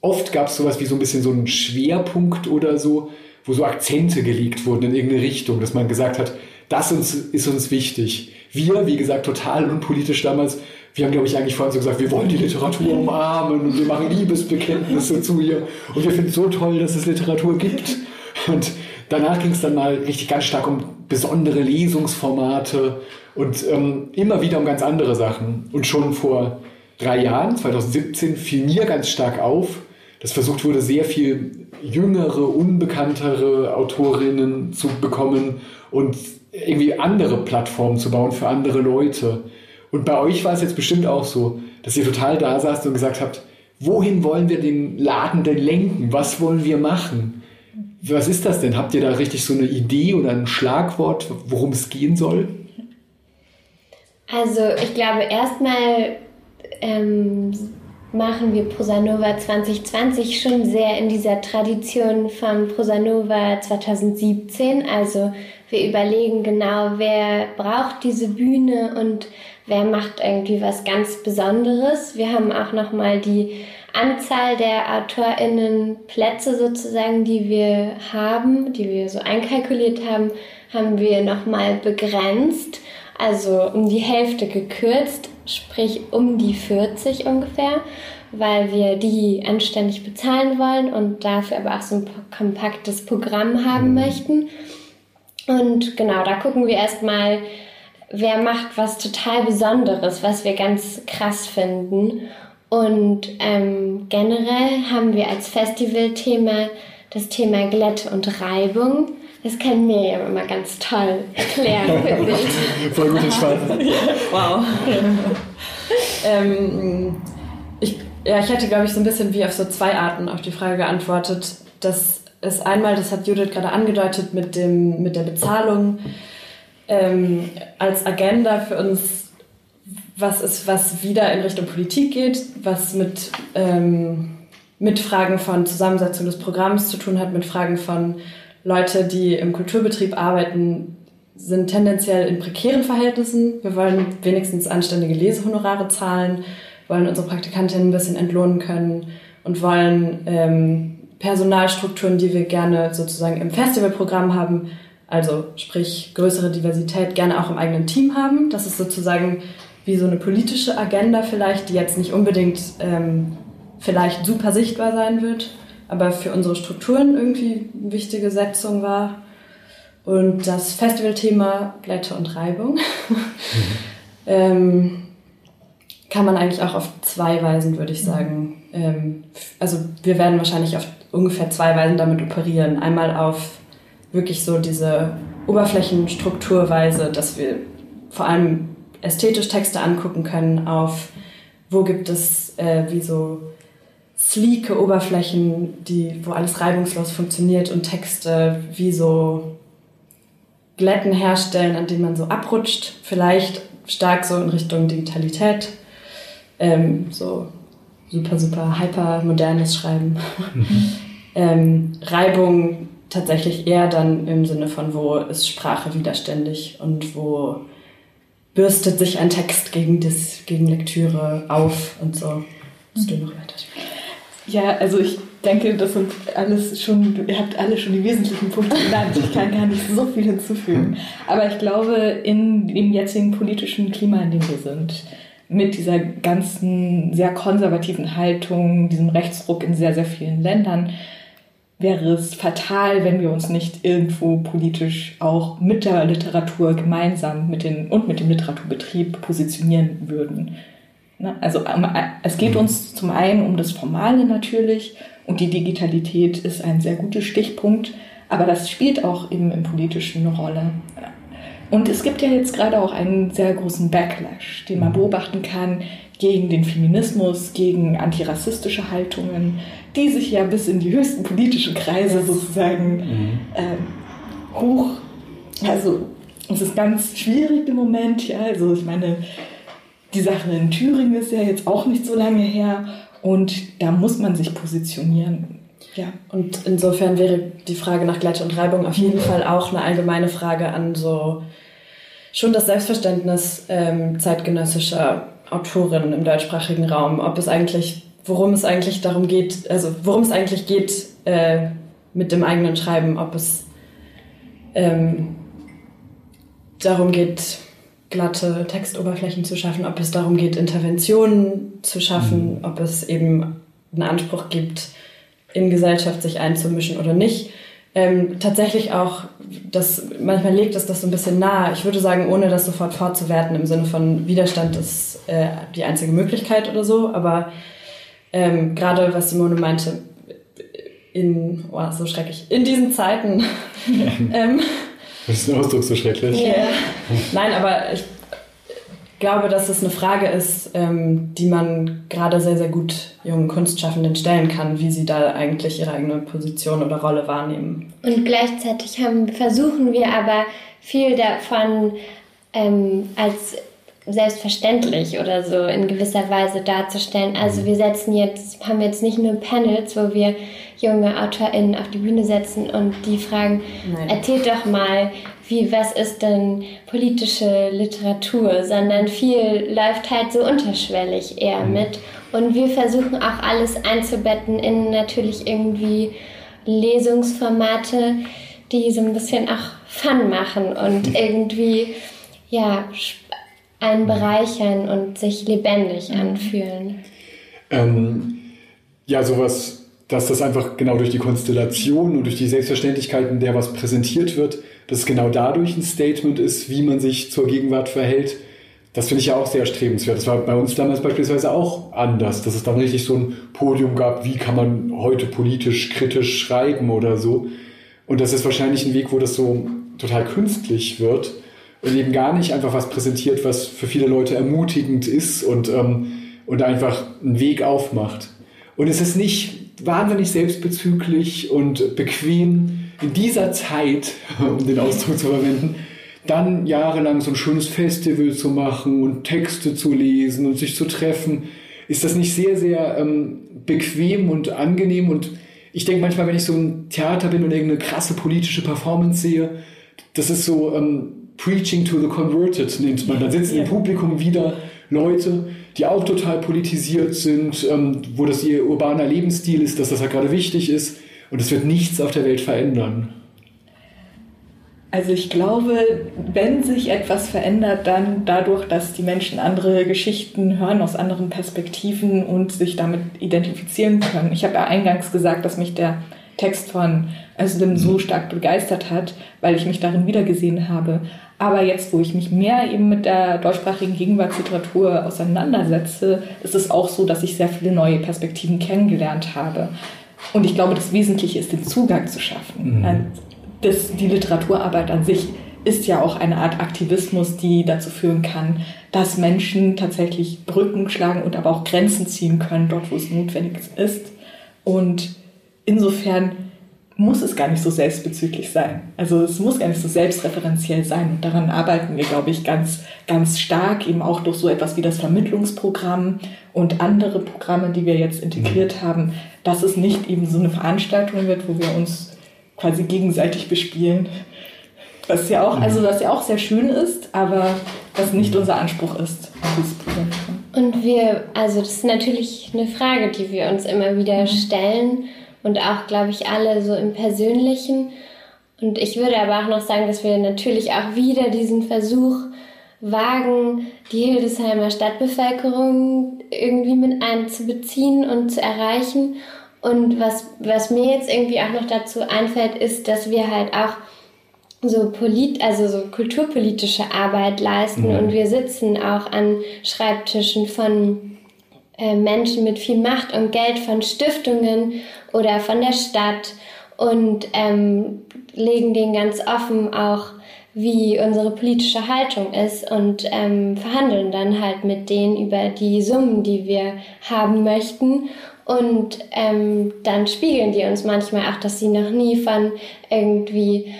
oft gab es sowas wie so ein bisschen so einen Schwerpunkt oder so, wo so Akzente gelegt wurden in irgendeine Richtung, dass man gesagt hat, das ist uns wichtig. Wir, wie gesagt, total unpolitisch damals, wir haben, glaube ich, eigentlich vorhin so gesagt, wir wollen die Literatur umarmen und wir machen Liebesbekenntnisse zu ihr und wir finden es so toll, dass es Literatur gibt. Und danach ging es dann mal richtig ganz stark um besondere Lesungsformate und ähm, immer wieder um ganz andere Sachen. Und schon vor drei Jahren, 2017, fiel mir ganz stark auf, dass versucht wurde, sehr viel jüngere, unbekanntere Autorinnen zu bekommen und irgendwie andere Plattformen zu bauen für andere Leute. Und bei euch war es jetzt bestimmt auch so, dass ihr total da saßt und gesagt habt, wohin wollen wir den Laden denn lenken? Was wollen wir machen? Was ist das denn? Habt ihr da richtig so eine Idee oder ein Schlagwort, worum es gehen soll? Also ich glaube, erstmal ähm, machen wir Prosanova 2020 schon sehr in dieser Tradition von Prosanova 2017. Also wir überlegen genau, wer braucht diese Bühne und wer macht irgendwie was ganz Besonderes. Wir haben auch nochmal die Anzahl der AutorInnen-Plätze sozusagen, die wir haben, die wir so einkalkuliert haben, haben wir nochmal begrenzt, also um die Hälfte gekürzt, sprich um die 40 ungefähr, weil wir die anständig bezahlen wollen und dafür aber auch so ein kompaktes Programm haben mhm. möchten. Und genau, da gucken wir erstmal, wer macht was total Besonderes, was wir ganz krass finden. Und ähm, generell haben wir als Festivalthema das Thema Glätte und Reibung. Das kann mir ja immer ganz toll erklären, finde [LAUGHS] ich. Voll gut entspannt. wow. ähm, ich, ja, ich hätte, glaube ich, so ein bisschen wie auf so zwei Arten auf die Frage geantwortet. Das ist einmal, das hat Judith gerade angedeutet, mit, dem, mit der Bezahlung ähm, als Agenda für uns was ist, was wieder in Richtung Politik geht, was mit, ähm, mit Fragen von Zusammensetzung des Programms zu tun hat, mit Fragen von Leute, die im Kulturbetrieb arbeiten, sind tendenziell in prekären Verhältnissen. Wir wollen wenigstens anständige Lesehonorare zahlen, wollen unsere Praktikantinnen ein bisschen entlohnen können und wollen ähm, Personalstrukturen, die wir gerne sozusagen im Festivalprogramm haben, also sprich größere Diversität, gerne auch im eigenen Team haben. Das ist sozusagen wie so eine politische Agenda vielleicht, die jetzt nicht unbedingt ähm, vielleicht super sichtbar sein wird, aber für unsere Strukturen irgendwie eine wichtige Setzung war. Und das Festivalthema Glätte und Reibung mhm. [LAUGHS] ähm, kann man eigentlich auch auf zwei Weisen, würde ich sagen. Ähm, also wir werden wahrscheinlich auf ungefähr zwei Weisen damit operieren. Einmal auf wirklich so diese Oberflächenstrukturweise, dass wir vor allem ästhetisch Texte angucken können, auf wo gibt es äh, wie so sleeke Oberflächen, die, wo alles reibungslos funktioniert und Texte wie so Glätten herstellen, an denen man so abrutscht, vielleicht stark so in Richtung Digitalität, ähm, so super, super hyper modernes Schreiben. Mhm. [LAUGHS] ähm, Reibung tatsächlich eher dann im Sinne von, wo ist Sprache widerständig und wo bürstet sich ein Text gegen, das, gegen Lektüre auf und so. Musst du noch weiter Ja, also ich denke, das sind alles schon, ihr habt alle schon die wesentlichen Punkte genannt. Ich kann gar nicht so viel hinzufügen. Aber ich glaube, in dem jetzigen politischen Klima, in dem wir sind, mit dieser ganzen sehr konservativen Haltung, diesem Rechtsruck in sehr, sehr vielen Ländern, wäre es fatal, wenn wir uns nicht irgendwo politisch auch mit der Literatur gemeinsam mit den, und mit dem Literaturbetrieb positionieren würden. Ne? Also ähm, es geht mhm. uns zum einen um das Formale natürlich und die Digitalität ist ein sehr guter Stichpunkt, aber das spielt auch eben im politischen eine Rolle. Und es gibt ja jetzt gerade auch einen sehr großen Backlash, den man mhm. beobachten kann gegen den Feminismus, gegen antirassistische Haltungen, die sich ja bis in die höchsten politischen Kreise sozusagen mhm. äh, hoch, also es ist ganz schwierig im Moment, ja, also ich meine, die Sache in Thüringen ist ja jetzt auch nicht so lange her und da muss man sich positionieren. Ja. Und insofern wäre die Frage nach Gleiche und Reibung auf jeden Fall auch eine allgemeine Frage an so schon das Selbstverständnis ähm, zeitgenössischer Autorinnen im deutschsprachigen Raum, ob es eigentlich, worum es eigentlich darum geht, also worum es eigentlich geht äh, mit dem eigenen Schreiben, ob es ähm, darum geht, glatte Textoberflächen zu schaffen, ob es darum geht, Interventionen zu schaffen, mhm. ob es eben einen Anspruch gibt, in Gesellschaft sich einzumischen oder nicht. Ähm, tatsächlich auch, das, manchmal legt es das so ein bisschen nahe. Ich würde sagen, ohne das sofort fortzuwerten im Sinne von Widerstand ist äh, die einzige Möglichkeit oder so, aber ähm, gerade was Simone meinte, in, oh, so schrecklich, in diesen Zeiten [LAUGHS] ähm, das ist ein Ausdruck so schrecklich. Yeah. Nein, aber ich glaube, dass es eine Frage ist, ähm, die man gerade sehr, sehr gut jungen Kunstschaffenden stellen kann, wie sie da eigentlich ihre eigene Position oder Rolle wahrnehmen. Und gleichzeitig haben, versuchen wir aber viel davon ähm, als selbstverständlich oder so in gewisser Weise darzustellen. Also wir setzen jetzt, haben jetzt nicht nur Panels, wo wir junge AutorInnen auf die Bühne setzen und die fragen, Nein. erzählt doch mal, wie, was ist denn politische Literatur, sondern viel läuft halt so unterschwellig eher mhm. mit. Und wir versuchen auch alles einzubetten in natürlich irgendwie Lesungsformate, die so ein bisschen auch Fun machen und [LAUGHS] irgendwie, ja, einen bereichern und sich lebendig mhm. anfühlen. Ähm, ja, sowas, dass das einfach genau durch die Konstellation und durch die Selbstverständlichkeiten, der was präsentiert wird, dass genau dadurch ein Statement ist, wie man sich zur Gegenwart verhält. Das finde ich ja auch sehr strebenswert. Das war bei uns damals beispielsweise auch anders, dass es dann richtig so ein Podium gab, wie kann man heute politisch kritisch schreiben oder so. Und das ist wahrscheinlich ein Weg, wo das so total künstlich wird und eben gar nicht einfach was präsentiert, was für viele Leute ermutigend ist und, ähm, und einfach einen Weg aufmacht. Und es ist nicht wahnsinnig selbstbezüglich und bequem in dieser Zeit, [LAUGHS] um den Ausdruck zu verwenden, dann jahrelang so ein schönes Festival zu machen und Texte zu lesen und sich zu treffen, ist das nicht sehr, sehr ähm, bequem und angenehm. Und ich denke manchmal, wenn ich so ein Theater bin und irgendeine krasse politische Performance sehe, das ist so, ähm, Preaching to the Converted nennt man. Da sitzen im Publikum wieder Leute, die auch total politisiert sind, ähm, wo das ihr urbaner Lebensstil ist, dass das halt gerade wichtig ist. Und es wird nichts auf der Welt verändern. Also ich glaube, wenn sich etwas verändert, dann dadurch, dass die Menschen andere Geschichten hören aus anderen Perspektiven und sich damit identifizieren können. Ich habe ja eingangs gesagt, dass mich der Text von Özlem so mhm. stark begeistert hat, weil ich mich darin wiedergesehen habe. Aber jetzt, wo ich mich mehr eben mit der deutschsprachigen Gegenwartsliteratur auseinandersetze, ist es auch so, dass ich sehr viele neue Perspektiven kennengelernt habe. Und ich glaube, das Wesentliche ist, den Zugang zu schaffen. Mhm. Das, die Literaturarbeit an sich ist ja auch eine Art Aktivismus, die dazu führen kann, dass Menschen tatsächlich Brücken schlagen und aber auch Grenzen ziehen können, dort wo es notwendig ist. Und insofern muss es gar nicht so selbstbezüglich sein. Also es muss gar nicht so selbstreferenziell sein. Und daran arbeiten wir, glaube ich, ganz, ganz stark, eben auch durch so etwas wie das Vermittlungsprogramm und andere Programme, die wir jetzt integriert mhm. haben, dass es nicht eben so eine Veranstaltung wird, wo wir uns quasi gegenseitig bespielen. Was ja auch, also was ja auch sehr schön ist, aber was nicht unser Anspruch ist. Und wir, also das ist natürlich eine Frage, die wir uns immer wieder mhm. stellen und auch, glaube ich, alle so im Persönlichen. Und ich würde aber auch noch sagen, dass wir natürlich auch wieder diesen Versuch wagen, die Hildesheimer Stadtbevölkerung irgendwie mit einzubeziehen und zu erreichen. Und was, was mir jetzt irgendwie auch noch dazu einfällt, ist, dass wir halt auch so polit, also so kulturpolitische Arbeit leisten mhm. und wir sitzen auch an Schreibtischen von Menschen mit viel Macht und Geld, von Stiftungen oder von der Stadt und ähm, legen denen ganz offen auch, wie unsere politische Haltung ist und ähm, verhandeln dann halt mit denen über die Summen, die wir haben möchten. Und ähm, dann spiegeln die uns manchmal auch, dass sie noch nie von irgendwie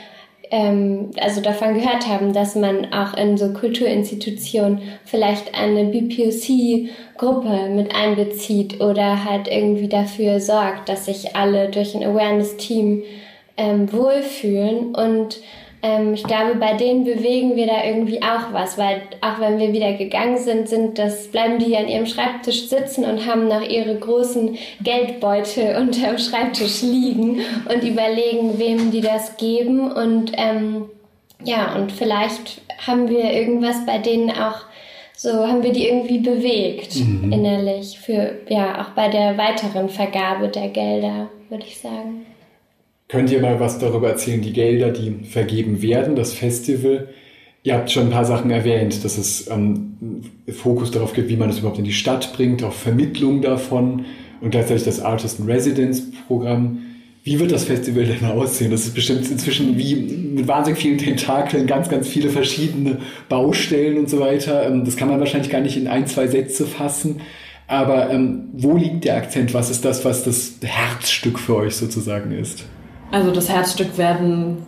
ähm, also davon gehört haben, dass man auch in so Kulturinstitutionen vielleicht eine BPOC-Gruppe mit einbezieht oder halt irgendwie dafür sorgt, dass sich alle durch ein Awareness-Team ähm, wohlfühlen. Und ähm, ich glaube, bei denen bewegen wir da irgendwie auch was, weil auch wenn wir wieder gegangen sind, sind das, bleiben die an ihrem Schreibtisch sitzen und haben noch ihre großen Geldbeutel [LAUGHS] unterm Schreibtisch liegen und überlegen, wem die das geben. Und ähm, ja, und vielleicht haben wir irgendwas bei denen auch so haben wir die irgendwie bewegt mhm. innerlich für ja auch bei der weiteren Vergabe der Gelder, würde ich sagen. Könnt ihr mal was darüber erzählen, die Gelder, die vergeben werden, das Festival? Ihr habt schon ein paar Sachen erwähnt, dass es ähm, Fokus darauf gibt, wie man es überhaupt in die Stadt bringt, auch Vermittlung davon und gleichzeitig das Artist in Residence Programm. Wie wird das Festival denn aussehen? Das ist bestimmt inzwischen wie mit wahnsinnig vielen Tentakeln, ganz, ganz viele verschiedene Baustellen und so weiter. Ähm, das kann man wahrscheinlich gar nicht in ein, zwei Sätze fassen. Aber ähm, wo liegt der Akzent? Was ist das, was das Herzstück für euch sozusagen ist? Also das Herzstück werden,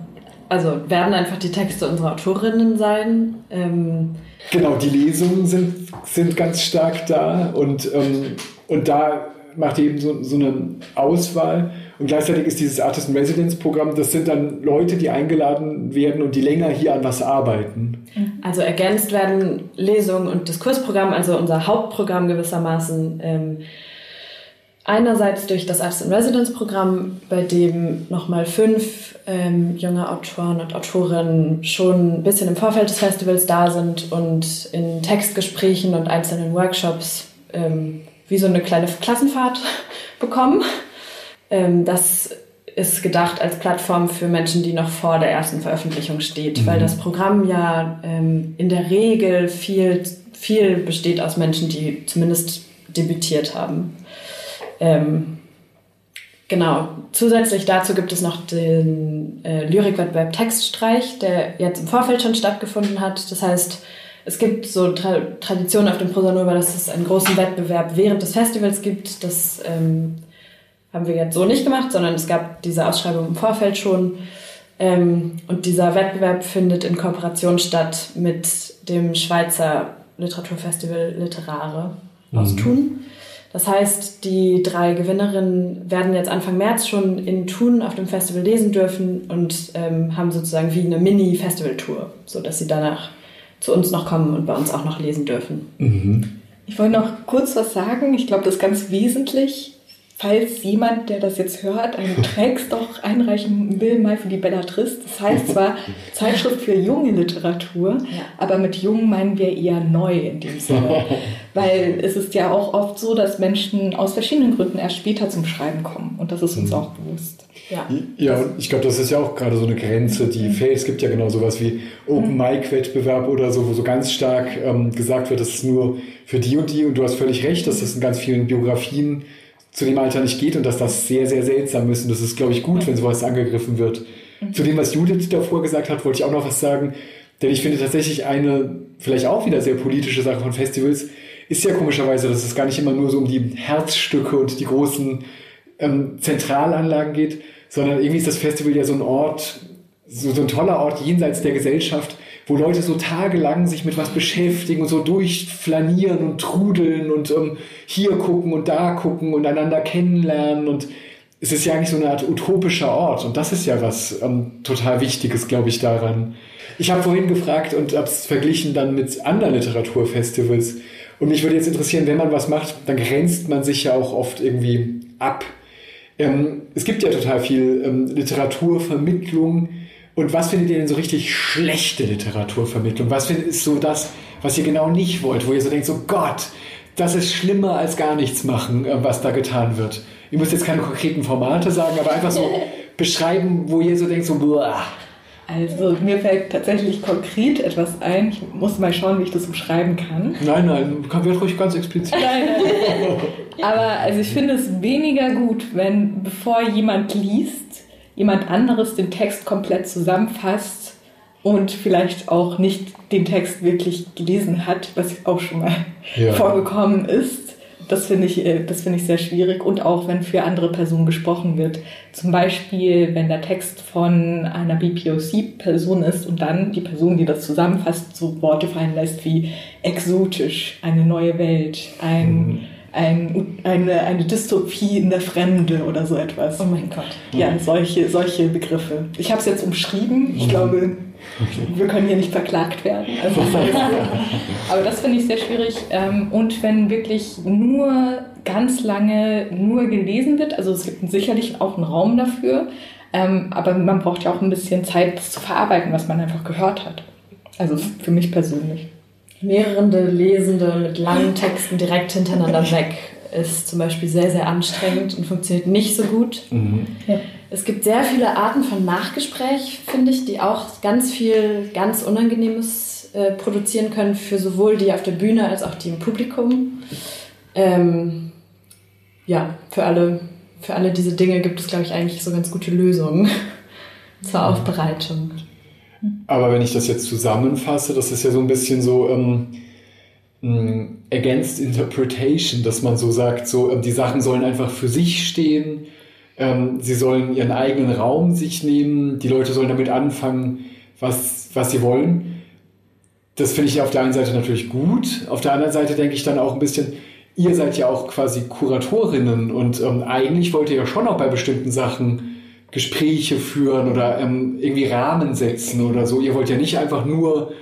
also werden einfach die Texte unserer Autorinnen sein. Ähm genau, die Lesungen sind, sind ganz stark da und, ähm, und da macht ihr eben so, so eine Auswahl. Und gleichzeitig ist dieses Artist in Residence Programm, das sind dann Leute, die eingeladen werden und die länger hier an was arbeiten. Also ergänzt werden Lesungen und Diskursprogramm, also unser Hauptprogramm gewissermaßen. Ähm, Einerseits durch das Artist in Residence Programm, bei dem nochmal fünf ähm, junge Autoren und Autorinnen schon ein bisschen im Vorfeld des Festivals da sind und in Textgesprächen und einzelnen Workshops ähm, wie so eine kleine Klassenfahrt [LAUGHS] bekommen. Ähm, das ist gedacht als Plattform für Menschen, die noch vor der ersten Veröffentlichung steht, mhm. weil das Programm ja ähm, in der Regel viel, viel besteht aus Menschen, die zumindest debütiert haben. Ähm, genau. Zusätzlich dazu gibt es noch den äh, Lyrikwettbewerb Textstreich, der jetzt im Vorfeld schon stattgefunden hat. Das heißt, es gibt so Tra Traditionen auf dem Prosanova, dass es einen großen Wettbewerb während des Festivals gibt. Das ähm, haben wir jetzt so nicht gemacht, sondern es gab diese Ausschreibung im Vorfeld schon. Ähm, und dieser Wettbewerb findet in Kooperation statt mit dem Schweizer Literaturfestival Literare aus mhm. Das heißt, die drei Gewinnerinnen werden jetzt Anfang März schon in Thun auf dem Festival lesen dürfen und ähm, haben sozusagen wie eine Mini-Festival-Tour, sodass sie danach zu uns noch kommen und bei uns auch noch lesen dürfen. Mhm. Ich wollte noch kurz was sagen. Ich glaube, das ist ganz wesentlich falls jemand, der das jetzt hört, einen [LAUGHS] Text doch einreichen will, mal für die Bellatrist. Das heißt zwar Zeitschrift für junge Literatur, ja. aber mit jung meinen wir eher neu in dem Sinne. [LAUGHS] Weil es ist ja auch oft so, dass Menschen aus verschiedenen Gründen erst später zum Schreiben kommen. Und das ist uns mhm. auch bewusst. Ja, ja und ich glaube, das ist ja auch gerade so eine Grenze, die mhm. fällt. Es gibt ja genau sowas wie Open Mic Wettbewerb oder so, wo so ganz stark ähm, gesagt wird, das ist nur für die und die. Und du hast völlig recht, dass das in ganz vielen Biografien zu dem Alter nicht geht und dass das sehr, sehr seltsam ist. Und das ist, glaube ich, gut, wenn sowas angegriffen wird. Mhm. Zu dem, was Judith davor gesagt hat, wollte ich auch noch was sagen. Denn ich finde tatsächlich eine, vielleicht auch wieder sehr politische Sache von Festivals, ist ja komischerweise, dass es gar nicht immer nur so um die Herzstücke und die großen ähm, Zentralanlagen geht, sondern irgendwie ist das Festival ja so ein Ort, so, so ein toller Ort jenseits der Gesellschaft, wo Leute so tagelang sich mit was beschäftigen und so durchflanieren und trudeln und ähm, hier gucken und da gucken und einander kennenlernen und es ist ja eigentlich so eine Art utopischer Ort und das ist ja was ähm, total Wichtiges, glaube ich, daran. Ich habe vorhin gefragt und habe es verglichen dann mit anderen Literaturfestivals Und mich würde jetzt interessieren, wenn man was macht, dann grenzt man sich ja auch oft irgendwie ab. Ähm, es gibt ja total viel ähm, Literaturvermittlung. Und was findet ihr denn so richtig schlechte Literaturvermittlung? Was findet, ist so das, was ihr genau nicht wollt, wo ihr so denkt, so Gott, das ist schlimmer als gar nichts machen, äh, was da getan wird? Ihr müsst jetzt keine konkreten Formate sagen, aber einfach so [LAUGHS] beschreiben, wo ihr so denkt, so, boah, also mir fällt tatsächlich konkret etwas ein. Ich muss mal schauen, wie ich das umschreiben kann. Nein, nein, kann wird ruhig ganz explizit. Nein, nein. [LAUGHS] Aber also ich finde es weniger gut, wenn bevor jemand liest, jemand anderes den Text komplett zusammenfasst und vielleicht auch nicht den Text wirklich gelesen hat, was auch schon mal ja. vorgekommen ist. Das finde ich, äh, das finde ich sehr schwierig und auch wenn für andere Personen gesprochen wird. Zum Beispiel, wenn der Text von einer BPOC-Person ist und dann die Person, die das zusammenfasst, so Worte fallen lässt wie exotisch, eine neue Welt, ein, mhm. Ein, eine, eine Dystopie in der Fremde oder so etwas. Oh mein Gott. Ja, solche, solche Begriffe. Ich habe es jetzt umschrieben. Ich mhm. glaube, wir können hier nicht verklagt werden. Also, [LAUGHS] aber das finde ich sehr schwierig. Ähm, und wenn wirklich nur ganz lange nur gelesen wird, also es gibt sicherlich auch einen Raum dafür, ähm, aber man braucht ja auch ein bisschen Zeit, das zu verarbeiten, was man einfach gehört hat. Also für mich persönlich. Mehrere Lesende mit langen Texten direkt hintereinander weg ist zum Beispiel sehr, sehr anstrengend und funktioniert nicht so gut. Mhm. Ja. Es gibt sehr viele Arten von Nachgespräch, finde ich, die auch ganz viel ganz Unangenehmes äh, produzieren können für sowohl die auf der Bühne als auch die im Publikum. Ähm, ja, für alle, für alle diese Dinge gibt es, glaube ich, eigentlich so ganz gute Lösungen [LAUGHS] zur Aufbereitung. Aber wenn ich das jetzt zusammenfasse, das ist ja so ein bisschen so ähm, Against Interpretation, dass man so sagt, so ähm, die Sachen sollen einfach für sich stehen ähm, sie sollen ihren eigenen Raum sich nehmen. Die Leute sollen damit anfangen, was, was sie wollen. Das finde ich auf der einen Seite natürlich gut. Auf der anderen Seite denke ich dann auch ein bisschen, ihr seid ja auch quasi Kuratorinnen und ähm, eigentlich wollt ihr ja schon auch bei bestimmten Sachen Gespräche führen oder ähm, irgendwie Rahmen setzen oder so. Ihr wollt ja nicht einfach nur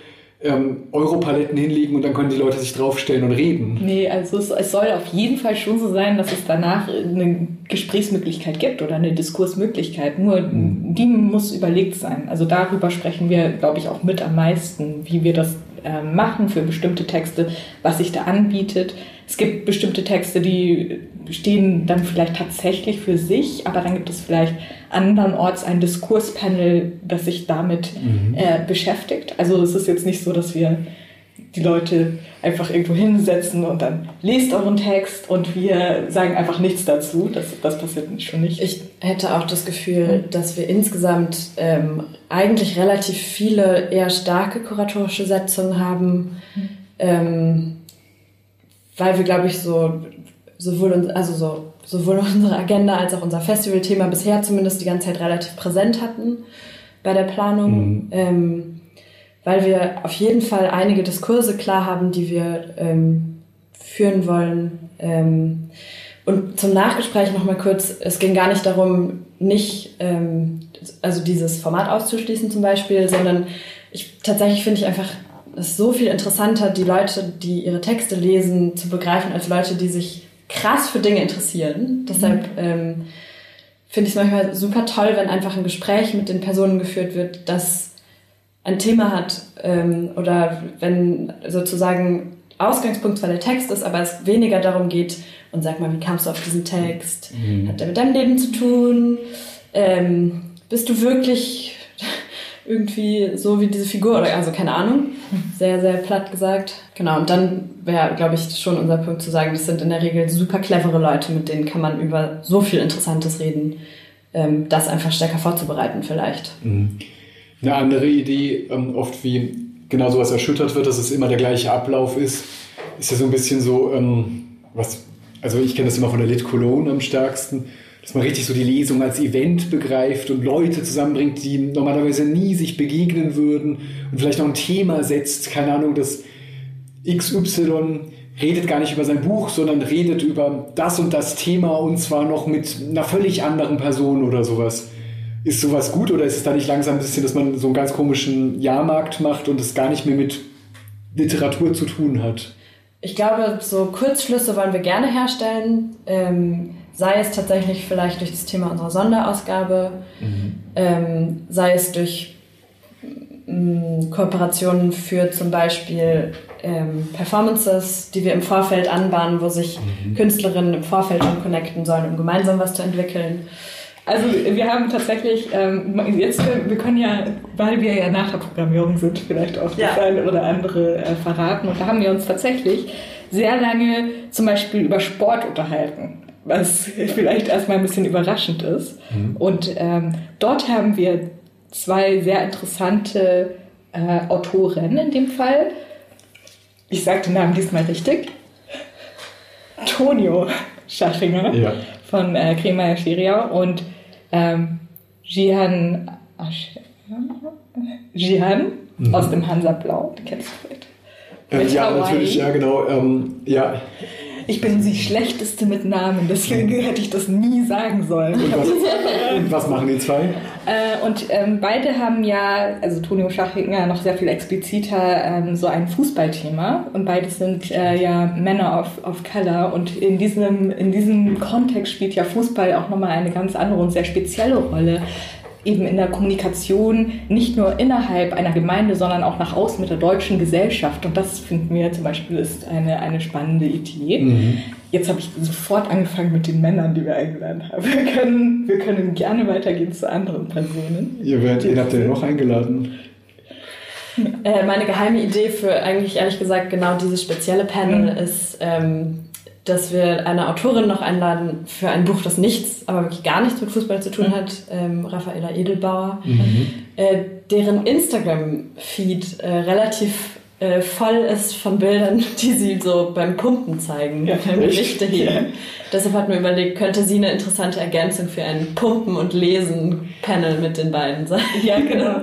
ähm, Europaletten hinlegen und dann können die Leute sich draufstellen und reden. Nee, also es, es, soll auf jeden Fall schon so sein, dass es danach eine Gesprächsmöglichkeit gibt oder eine Diskursmöglichkeit. Nur mhm. die muss überlegt sein. Also darüber sprechen wir, glaube ich, auch mit am meisten, wie wir das äh, machen für bestimmte Texte, was sich da anbietet. Es gibt bestimmte Texte, die stehen dann vielleicht tatsächlich für sich, aber dann gibt es vielleicht andernorts ein Diskurspanel, das sich damit mhm. äh, beschäftigt. Also es ist jetzt nicht so, dass wir die Leute einfach irgendwo hinsetzen und dann lest euren Text und wir sagen einfach nichts dazu. Das, das passiert schon nicht. Ich hätte auch das Gefühl, mhm. dass wir insgesamt ähm, eigentlich relativ viele eher starke kuratorische Setzungen haben, mhm. ähm, weil wir, glaube ich, so sowohl, also so, sowohl [LAUGHS] unsere Agenda als auch unser Festivalthema bisher zumindest die ganze Zeit relativ präsent hatten bei der Planung. Mhm. Ähm, weil wir auf jeden Fall einige Diskurse klar haben, die wir ähm, führen wollen. Ähm, und zum Nachgespräch noch mal kurz, es ging gar nicht darum, nicht ähm, also dieses Format auszuschließen zum Beispiel, sondern ich tatsächlich finde ich einfach es so viel interessanter, die Leute, die ihre Texte lesen, zu begreifen als Leute, die sich krass für Dinge interessieren. Deshalb mhm. ähm, finde ich es manchmal super toll, wenn einfach ein Gespräch mit den Personen geführt wird, das ein Thema hat ähm, oder wenn sozusagen Ausgangspunkt zwar der Text ist, aber es weniger darum geht, und sag mal, wie kamst du auf diesen Text? Mhm. Hat der mit deinem Leben zu tun? Ähm, bist du wirklich irgendwie so wie diese Figur oder also keine Ahnung, sehr, sehr platt gesagt. Genau, und dann wäre, glaube ich, schon unser Punkt zu sagen, das sind in der Regel super clevere Leute, mit denen kann man über so viel Interessantes reden, ähm, das einfach stärker vorzubereiten vielleicht. Mhm. Eine andere Idee, ähm, oft wie genau sowas erschüttert wird, dass es immer der gleiche Ablauf ist, ist ja so ein bisschen so, ähm, was, also ich kenne das immer von der Lit Cologne am stärksten, dass man richtig so die Lesung als Event begreift und Leute zusammenbringt, die normalerweise nie sich begegnen würden und vielleicht noch ein Thema setzt, keine Ahnung, dass XY redet gar nicht über sein Buch, sondern redet über das und das Thema und zwar noch mit einer völlig anderen Person oder sowas. Ist sowas gut oder ist es da nicht langsam ein bisschen, dass man so einen ganz komischen Jahrmarkt macht und es gar nicht mehr mit Literatur zu tun hat? ich glaube, so Kurzschlüsse wollen wir gerne herstellen, ähm, sei es tatsächlich vielleicht durch das Thema unserer Sonderausgabe, mhm. ähm, sei es durch mm, Kooperationen für zum Beispiel ähm, Performances, die wir im Vorfeld anbahnen, wo sich mhm. Künstlerinnen im Vorfeld schon connecten sollen, um gemeinsam was zu entwickeln. Also wir haben tatsächlich, ähm, jetzt, wir können ja, weil wir ja nach der Programmierung sind, vielleicht auch ja. das eine oder andere äh, verraten. Und da haben wir uns tatsächlich sehr lange zum Beispiel über Sport unterhalten, was vielleicht erstmal ein bisschen überraschend ist. Mhm. Und ähm, dort haben wir zwei sehr interessante äh, Autoren in dem Fall. Ich sage den Namen diesmal richtig. Tonio Schachinger ja. von äh, Crema Schiria und ähm, Jihan, Jihan mhm. aus dem Hansa Blau, die kennst du vielleicht. Äh, ja, Hawaii. natürlich, ja, genau. Ähm, ja. Ich bin die schlechteste mit Namen, deswegen hätte ich das nie sagen sollen. Und was, und was machen die zwei? Äh, und ähm, beide haben ja, also Toni und Schachinger noch sehr viel expliziter ähm, so ein Fußballthema. Und beide sind äh, ja Männer auf, auf Color. Und in diesem, in diesem Kontext spielt ja Fußball auch nochmal eine ganz andere und sehr spezielle Rolle eben in der Kommunikation nicht nur innerhalb einer Gemeinde, sondern auch nach außen mit der deutschen Gesellschaft. Und das finden wir zum Beispiel ist eine, eine spannende Idee. Mhm. Jetzt habe ich sofort angefangen mit den Männern, die wir eingeladen haben. Wir können, wir können gerne weitergehen zu anderen Personen. Ihr, werdet, ihr habt ja noch eingeladen. Äh, meine geheime Idee für eigentlich ehrlich gesagt genau dieses spezielle Panel mhm. ist, ähm, dass wir eine Autorin noch einladen für ein Buch, das nichts, aber wirklich gar nichts mit Fußball zu tun mhm. hat, ähm, Raffaella Edelbauer, mhm. äh, deren Instagram-Feed äh, relativ äh, voll ist von Bildern, [LAUGHS] die sie so beim Pumpen zeigen, ja, beim Gewichte heben. Ja. Deshalb hat man überlegt, könnte sie eine interessante Ergänzung für ein Pumpen- und Lesen-Panel mit den beiden sein. [LAUGHS] Ja, genau.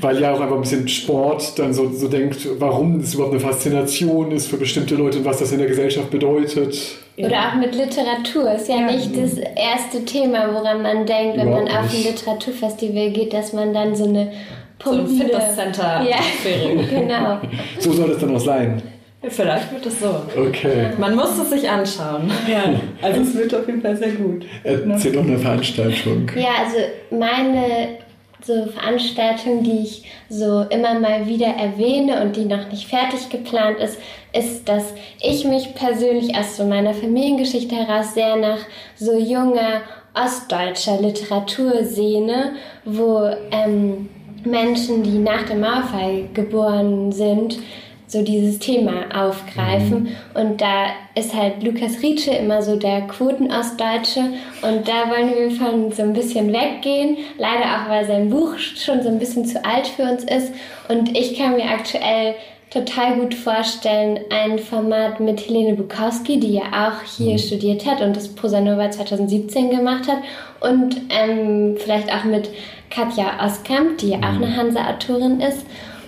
Weil ja auch einfach ein bisschen Sport dann so, so denkt, warum es überhaupt eine Faszination ist für bestimmte Leute und was das in der Gesellschaft bedeutet. Oder auch mit Literatur. Ist ja, ja, nicht das erste Thema, woran man denkt, wenn man auf ein Literaturfestival geht, dass man dann so eine Pumpe. So ein Fitnesscenter. Ja, [LAUGHS] genau. So soll es dann auch sein. Vielleicht wird es so. Okay. Man muss es sich anschauen. Ja, also es wird auf jeden Fall sehr gut. Erzähl doch eine Veranstaltung. Ja, also meine so Veranstaltung, die ich so immer mal wieder erwähne und die noch nicht fertig geplant ist, ist, dass ich mich persönlich aus so meiner Familiengeschichte heraus sehr nach so junger ostdeutscher Literatur sehne, wo ähm, Menschen, die nach dem Mauerfall geboren sind, so dieses Thema aufgreifen. Mhm. Und da ist halt Lukas Rietsche immer so der Quotenostdeutsche. Und da wollen wir von so ein bisschen weggehen. Leider auch, weil sein Buch schon so ein bisschen zu alt für uns ist. Und ich kann mir aktuell total gut vorstellen, ein Format mit Helene Bukowski, die ja auch hier mhm. studiert hat und das Prosanova 2017 gemacht hat. Und ähm, vielleicht auch mit Katja Oskamp, die ja auch mhm. eine Hansa-Autorin ist.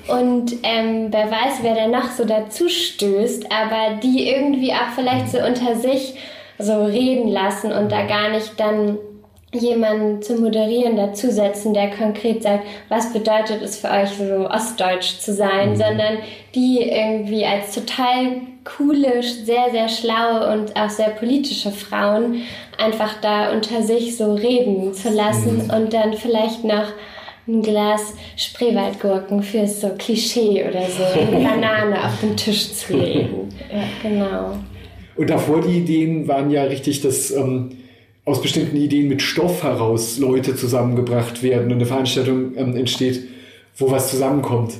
Und ähm, wer weiß, wer da noch so dazu stößt, aber die irgendwie auch vielleicht so unter sich so reden lassen und da gar nicht dann jemanden zu moderieren dazusetzen, der konkret sagt, was bedeutet es für euch so ostdeutsch zu sein, mhm. sondern die irgendwie als total coole, sehr, sehr schlaue und auch sehr politische Frauen einfach da unter sich so reden zu lassen mhm. und dann vielleicht noch ein Glas Spreewaldgurken für so Klischee oder so eine [LAUGHS] Banane auf den Tisch zu legen. [LAUGHS] Ja, genau. Und davor die Ideen waren ja richtig, dass ähm, aus bestimmten Ideen mit Stoff heraus Leute zusammengebracht werden und eine Veranstaltung ähm, entsteht, wo was zusammenkommt.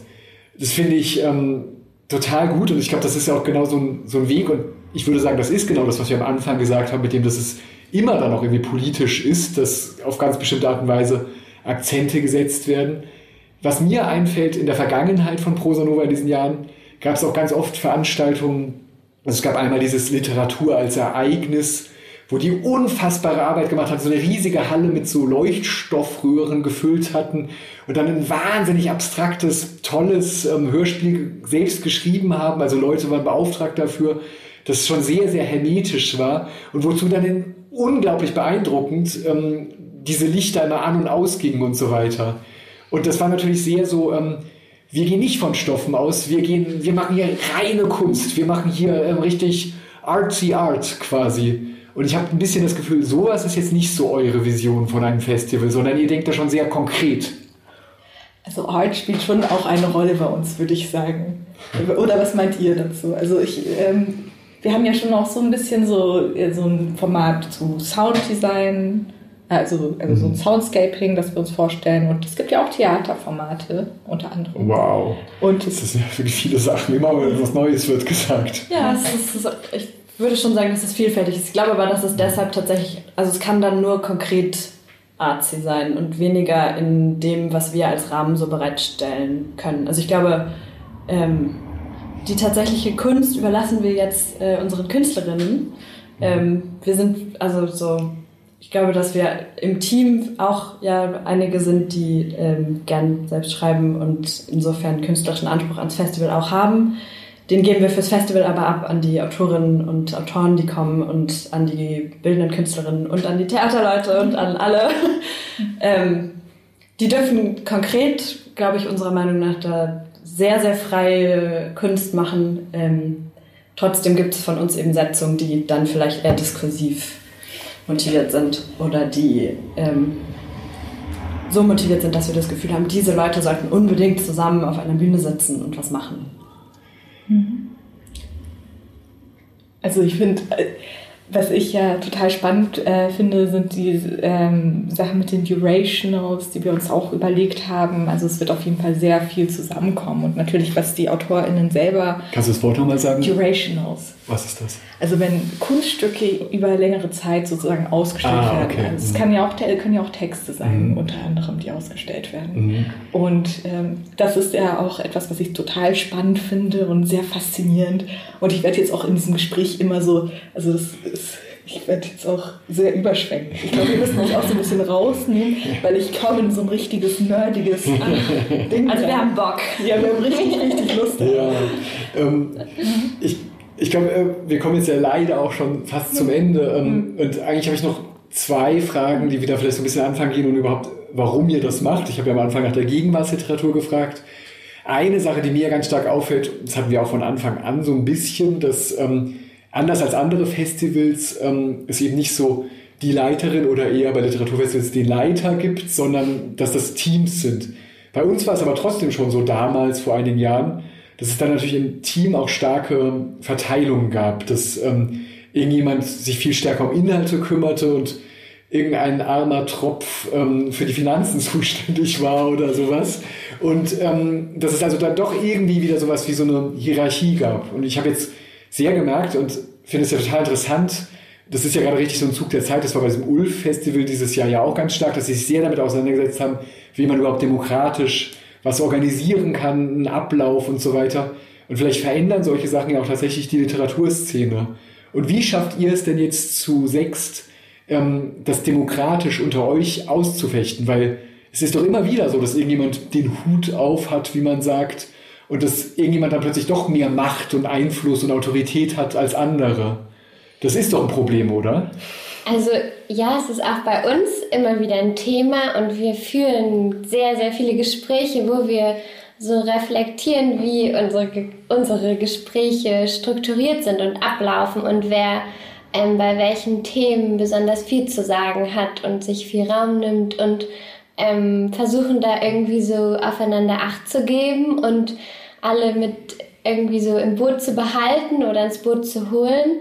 Das finde ich ähm, total gut und ich glaube, das ist ja auch genau so ein, so ein Weg und ich würde sagen, das ist genau das, was wir am Anfang gesagt haben, mit dem, dass es immer dann auch irgendwie politisch ist, dass auf ganz bestimmte Art und Weise Akzente gesetzt werden. Was mir einfällt, in der Vergangenheit von Prosa Nova in diesen Jahren gab es auch ganz oft Veranstaltungen, also es gab einmal dieses Literatur als Ereignis, wo die unfassbare Arbeit gemacht haben, so eine riesige Halle mit so Leuchtstoffröhren gefüllt hatten und dann ein wahnsinnig abstraktes, tolles ähm, Hörspiel selbst geschrieben haben. Also Leute waren beauftragt dafür, das schon sehr, sehr hermetisch war und wozu dann unglaublich beeindruckend ähm, diese Lichter immer an und ausgingen und so weiter. Und das war natürlich sehr so, ähm, wir gehen nicht von Stoffen aus, wir gehen, wir machen hier reine Kunst, wir machen hier ähm, richtig artsy art quasi. Und ich habe ein bisschen das Gefühl, sowas ist jetzt nicht so eure Vision von einem Festival, sondern ihr denkt da schon sehr konkret. Also Art spielt schon auch eine Rolle bei uns, würde ich sagen. Oder was meint ihr dazu? Also ich, ähm, wir haben ja schon auch so ein bisschen so, äh, so ein Format zu Sounddesign, also, also so ein mhm. Soundscaping, das wir uns vorstellen. Und es gibt ja auch Theaterformate unter anderem. Wow. Und das sind ja wirklich viele Sachen. Immer wenn was Neues wird gesagt. Ja, es ist, ich würde schon sagen, dass es vielfältig ist. Ich glaube aber, dass es deshalb tatsächlich, also es kann dann nur konkret artsy sein und weniger in dem, was wir als Rahmen so bereitstellen können. Also ich glaube, ähm, die tatsächliche Kunst überlassen wir jetzt äh, unseren Künstlerinnen. Ähm, wir sind also so, ich glaube, dass wir im Team auch ja einige sind, die ähm, gern selbst schreiben und insofern künstlerischen Anspruch ans Festival auch haben. Den geben wir fürs Festival aber ab an die Autorinnen und Autoren, die kommen und an die bildenden Künstlerinnen und an die Theaterleute und an alle. [LAUGHS] ähm, die dürfen konkret, glaube ich, unserer Meinung nach da sehr, sehr freie Kunst machen. Ähm, trotzdem gibt es von uns eben Setzungen, die dann vielleicht eher diskursiv motiviert sind oder die ähm, so motiviert sind, dass wir das Gefühl haben, diese Leute sollten unbedingt zusammen auf einer Bühne sitzen und was machen. Mhm. Also ich finde, äh, was ich ja total spannend äh, finde, sind die ähm, Sachen mit den Durationals, die wir uns auch überlegt haben. Also es wird auf jeden Fall sehr viel zusammenkommen und natürlich, was die AutorInnen selber... Kannst du das Wort nochmal sagen? Durationals. Was ist das? Also wenn Kunststücke über längere Zeit sozusagen ausgestellt ah, okay. werden. Also es mhm. kann ja auch, können ja auch Texte sein, mhm. unter anderem, die ausgestellt werden. Mhm. Und ähm, das ist ja auch etwas, was ich total spannend finde und sehr faszinierend. Und ich werde jetzt auch in diesem Gespräch immer so, also das ist ich werde jetzt auch sehr überschwenken. Ich glaube, wir müssen uns auch so ein bisschen rausnehmen, weil ich kaum in so ein richtiges, nerdiges [LAUGHS] Ding. Also wir haben Bock. Ja, wir haben richtig, richtig Lust. Ja, ähm, ich ich glaube, äh, wir kommen jetzt ja leider auch schon fast zum Ende. Ähm, mhm. Und eigentlich habe ich noch zwei Fragen, die wieder vielleicht so ein bisschen anfangen gehen und überhaupt, warum ihr das macht. Ich habe ja am Anfang nach der Gegenwartsliteratur gefragt. Eine Sache, die mir ganz stark auffällt, das hatten wir auch von Anfang an so ein bisschen, dass ähm, anders als andere Festivals ähm, es eben nicht so die Leiterin oder eher bei Literaturfestivals den Leiter gibt, sondern dass das Teams sind. Bei uns war es aber trotzdem schon so damals, vor einigen Jahren, dass es dann natürlich im Team auch starke Verteilungen gab, dass ähm, irgendjemand sich viel stärker um Inhalte kümmerte und irgendein armer Tropf ähm, für die Finanzen [LAUGHS] zuständig war oder sowas. Und ähm, dass es also dann doch irgendwie wieder sowas wie so eine Hierarchie gab. Und ich habe jetzt sehr gemerkt und finde es ja total interessant, das ist ja gerade richtig so ein Zug der Zeit, das war bei diesem Ulf-Festival dieses Jahr ja auch ganz stark, dass sie sich sehr damit auseinandergesetzt haben, wie man überhaupt demokratisch was organisieren kann, einen Ablauf und so weiter. Und vielleicht verändern solche Sachen ja auch tatsächlich die Literaturszene. Und wie schafft ihr es denn jetzt zu sechst, ähm, das demokratisch unter euch auszufechten? Weil es ist doch immer wieder so, dass irgendjemand den Hut auf hat, wie man sagt, und dass irgendjemand dann plötzlich doch mehr Macht und Einfluss und Autorität hat als andere. Das ist doch ein Problem, oder? Also ja, es ist auch bei uns immer wieder ein Thema und wir führen sehr, sehr viele Gespräche, wo wir so reflektieren, wie unsere, unsere Gespräche strukturiert sind und ablaufen und wer ähm, bei welchen Themen besonders viel zu sagen hat und sich viel Raum nimmt und ähm, versuchen da irgendwie so aufeinander Acht zu geben und alle mit irgendwie so im Boot zu behalten oder ins Boot zu holen.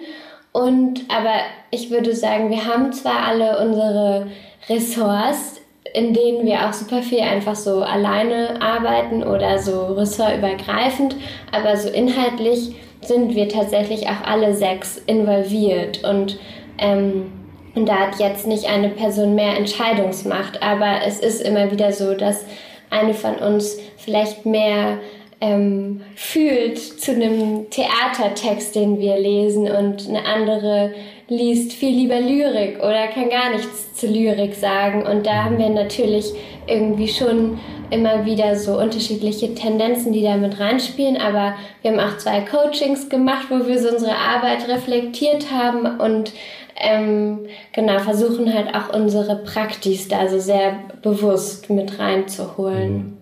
Und aber ich würde sagen, wir haben zwar alle unsere Ressorts, in denen wir auch super viel einfach so alleine arbeiten oder so ressortübergreifend, aber so inhaltlich sind wir tatsächlich auch alle sechs involviert. Und ähm, und da hat jetzt nicht eine Person mehr Entscheidungsmacht, aber es ist immer wieder so, dass eine von uns vielleicht mehr ähm, fühlt zu einem Theatertext, den wir lesen und eine andere liest viel lieber Lyrik oder kann gar nichts zu Lyrik sagen. Und da haben wir natürlich irgendwie schon immer wieder so unterschiedliche Tendenzen, die da mit reinspielen. Aber wir haben auch zwei Coachings gemacht, wo wir so unsere Arbeit reflektiert haben und ähm, genau versuchen halt auch unsere Praktis da so sehr bewusst mit reinzuholen. Mhm.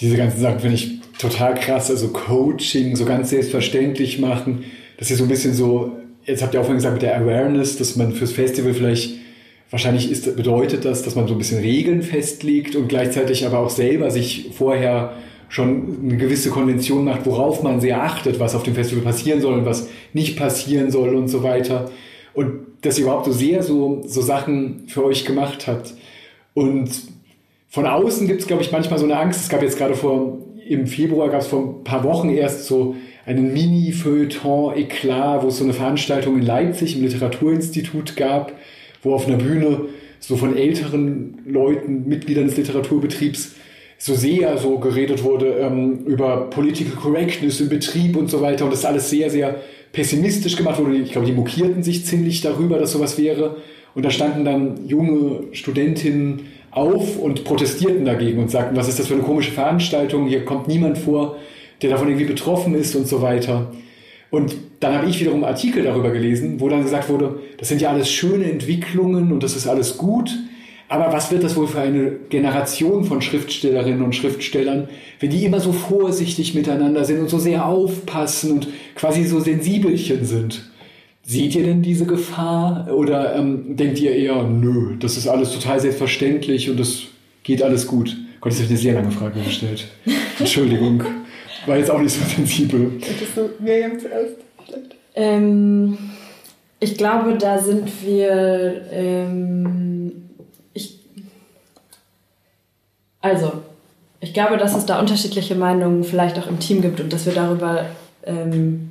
Diese ganzen Sachen finde ich total krass. Also Coaching so ganz selbstverständlich machen. Das ist so ein bisschen so, jetzt habt ihr auch vorhin gesagt mit der Awareness, dass man fürs Festival vielleicht, wahrscheinlich ist, bedeutet das, dass man so ein bisschen Regeln festlegt und gleichzeitig aber auch selber sich vorher schon eine gewisse Konvention macht, worauf man sehr achtet, was auf dem Festival passieren soll und was nicht passieren soll und so weiter. Und dass ihr überhaupt so sehr so, so Sachen für euch gemacht habt. Und von außen gibt es, glaube ich, manchmal so eine Angst. Es gab jetzt gerade vor, im Februar gab es vor ein paar Wochen erst so einen Mini-Feuilleton-Eklat, wo es so eine Veranstaltung in Leipzig im Literaturinstitut gab, wo auf einer Bühne so von älteren Leuten, Mitgliedern des Literaturbetriebs, so sehr so geredet wurde ähm, über Political Correctness im Betrieb und so weiter und das alles sehr, sehr pessimistisch gemacht wurde. Ich glaube, die mokierten sich ziemlich darüber, dass sowas wäre. Und da standen dann junge Studentinnen auf und protestierten dagegen und sagten, was ist das für eine komische Veranstaltung, hier kommt niemand vor, der davon irgendwie betroffen ist und so weiter. Und dann habe ich wiederum Artikel darüber gelesen, wo dann gesagt wurde, das sind ja alles schöne Entwicklungen und das ist alles gut, aber was wird das wohl für eine Generation von Schriftstellerinnen und Schriftstellern, wenn die immer so vorsichtig miteinander sind und so sehr aufpassen und quasi so sensibelchen sind? Seht ihr denn diese Gefahr oder ähm, denkt ihr eher, nö, das ist alles total selbstverständlich und das geht alles gut? Gott, ich habe eine sehr lange Frage gestellt. [LAUGHS] Entschuldigung, war jetzt auch nicht so sensibel. Hättest du Miriam zuerst? Ähm, ich glaube, da sind wir ähm, Also, ich glaube, dass es da unterschiedliche Meinungen vielleicht auch im Team gibt und dass wir darüber, ähm,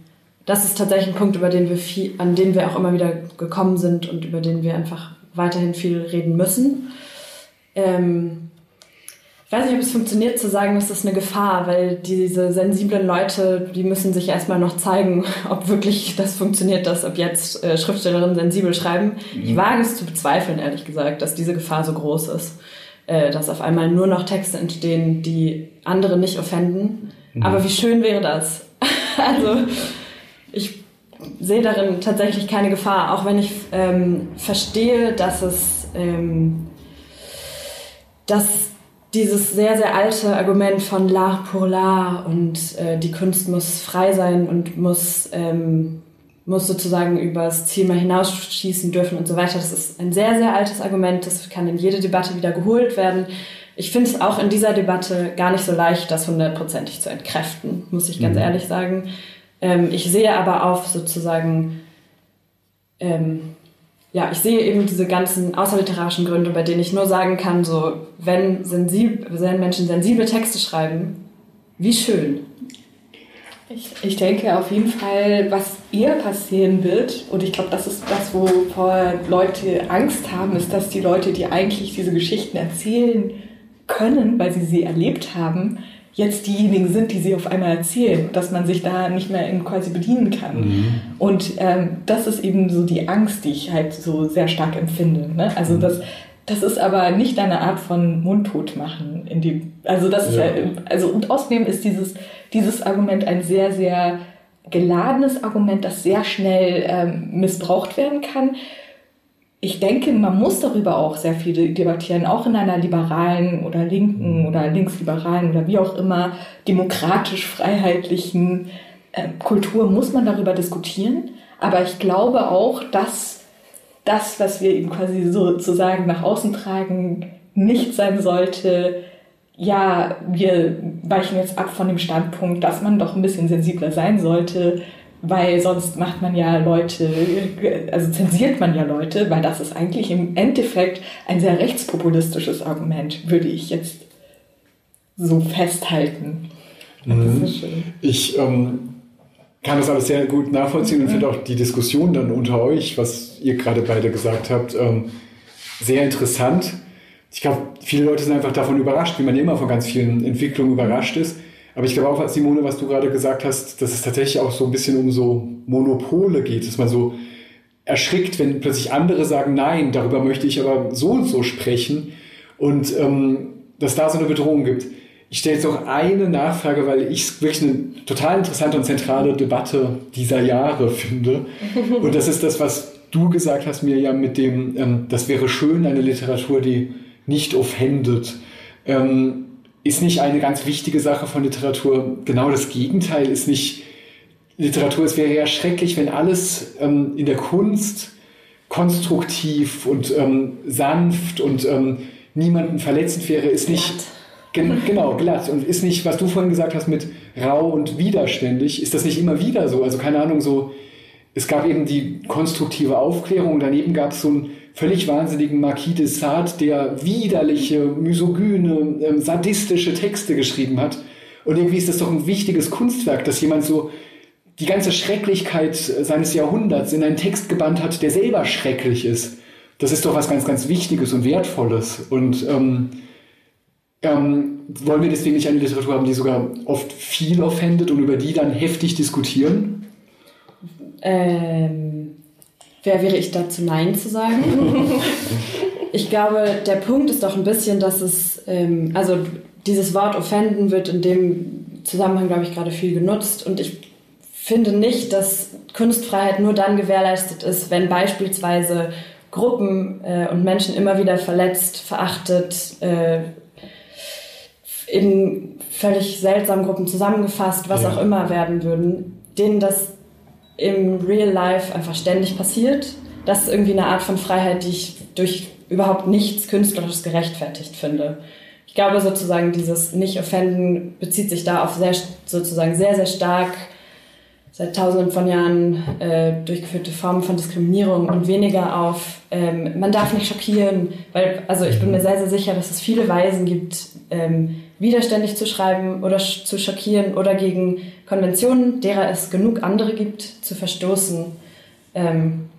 das ist tatsächlich ein Punkt, über den wir viel, an den wir auch immer wieder gekommen sind und über den wir einfach weiterhin viel reden müssen. Ähm, ich weiß nicht, ob es funktioniert zu sagen, das ist eine Gefahr, weil diese sensiblen Leute, die müssen sich erstmal noch zeigen, [LAUGHS] ob wirklich das funktioniert, dass ab jetzt äh, Schriftstellerinnen sensibel schreiben. Mhm. Ich wage es zu bezweifeln, ehrlich gesagt, dass diese Gefahr so groß ist äh, dass auf einmal nur noch Texte entstehen, die andere nicht offenden. Mhm. Aber wie schön wäre das? [LAUGHS] also ich sehe darin tatsächlich keine Gefahr, auch wenn ich ähm, verstehe, dass es ähm, dass dieses sehr, sehr alte Argument von l'art pour l'art und äh, die Kunst muss frei sein und muss ähm, muss sozusagen über das Ziel mal hinausschießen dürfen und so weiter. Das ist ein sehr, sehr altes Argument. Das kann in jede Debatte wieder geholt werden. Ich finde es auch in dieser Debatte gar nicht so leicht, das hundertprozentig zu entkräften, muss ich ganz mhm. ehrlich sagen. Ähm, ich sehe aber auf sozusagen, ähm, ja, ich sehe eben diese ganzen außerliterarischen Gründe, bei denen ich nur sagen kann, so, wenn, sensib wenn Menschen sensible Texte schreiben, wie schön. Ich, ich denke auf jeden Fall, was eher passieren wird, und ich glaube, das ist das, wovor Leute Angst haben, ist, dass die Leute, die eigentlich diese Geschichten erzählen können, weil sie sie erlebt haben, jetzt diejenigen sind, die sie auf einmal erzählen, dass man sich da nicht mehr in quasi bedienen kann. Mhm. Und ähm, das ist eben so die Angst, die ich halt so sehr stark empfinde. Ne? Also mhm. das, das ist aber nicht eine Art von Mundtot machen. In die, also das ja. ist ja, also und außerdem ist dieses dieses Argument ein sehr, sehr geladenes Argument, das sehr schnell ähm, missbraucht werden kann. Ich denke, man muss darüber auch sehr viel debattieren, auch in einer liberalen oder linken oder linksliberalen oder wie auch immer demokratisch-freiheitlichen äh, Kultur muss man darüber diskutieren. Aber ich glaube auch, dass das, was wir eben quasi sozusagen nach außen tragen, nicht sein sollte, ja, wir weichen jetzt ab von dem Standpunkt, dass man doch ein bisschen sensibler sein sollte, weil sonst macht man ja Leute, also zensiert man ja Leute, weil das ist eigentlich im Endeffekt ein sehr rechtspopulistisches Argument, würde ich jetzt so festhalten. Mhm. Ich ähm, kann das alles sehr gut nachvollziehen mhm. und finde auch die Diskussion dann unter euch, was ihr gerade beide gesagt habt, ähm, sehr interessant ich glaube, viele Leute sind einfach davon überrascht, wie man immer von ganz vielen Entwicklungen überrascht ist. Aber ich glaube auch, Simone, was du gerade gesagt hast, dass es tatsächlich auch so ein bisschen um so Monopole geht, dass man so erschrickt, wenn plötzlich andere sagen, nein, darüber möchte ich aber so und so sprechen und ähm, dass da so eine Bedrohung gibt. Ich stelle jetzt noch eine Nachfrage, weil ich es wirklich eine total interessante und zentrale Debatte dieser Jahre [LAUGHS] finde. Und das ist das, was du gesagt hast, Mirjam, mit dem, ähm, das wäre schön, eine Literatur, die nicht offended. Ähm, ist nicht eine ganz wichtige Sache von Literatur. Genau das Gegenteil ist nicht Literatur. Es wäre ja schrecklich, wenn alles ähm, in der Kunst konstruktiv und ähm, sanft und ähm, niemanden verletzend wäre, ist nicht gen [LAUGHS] genau glatt und ist nicht, was du vorhin gesagt hast mit rau und widerständig, ist das nicht immer wieder so? Also keine Ahnung, so es gab eben die konstruktive Aufklärung, daneben gab es so einen völlig wahnsinnigen Marquis de Sade, der widerliche, misogyne, ähm, sadistische Texte geschrieben hat. Und irgendwie ist das doch ein wichtiges Kunstwerk, dass jemand so die ganze Schrecklichkeit seines Jahrhunderts in einen Text gebannt hat, der selber schrecklich ist. Das ist doch was ganz, ganz Wichtiges und Wertvolles. Und ähm, ähm, wollen wir deswegen nicht eine Literatur haben, die sogar oft viel offendet und über die dann heftig diskutieren? Ähm, wer wäre ich dazu, Nein zu sagen? [LAUGHS] ich glaube, der Punkt ist doch ein bisschen, dass es, ähm, also dieses Wort offenden wird in dem Zusammenhang, glaube ich, gerade viel genutzt und ich finde nicht, dass Kunstfreiheit nur dann gewährleistet ist, wenn beispielsweise Gruppen äh, und Menschen immer wieder verletzt, verachtet, äh, in völlig seltsamen Gruppen zusammengefasst, was ja. auch immer werden würden, denen das im Real Life einfach ständig passiert. Das ist irgendwie eine Art von Freiheit, die ich durch überhaupt nichts Künstlerisches gerechtfertigt finde. Ich glaube sozusagen, dieses Nicht-Offenden bezieht sich da auf sehr, sozusagen sehr, sehr stark seit tausenden von Jahren äh, durchgeführte Formen von Diskriminierung und weniger auf, ähm, man darf nicht schockieren, weil, also ich bin mir sehr, sehr sicher, dass es viele Weisen gibt, ähm, widerständig zu schreiben oder sch zu schockieren oder gegen Konventionen, derer es genug andere gibt, zu verstoßen, ähm,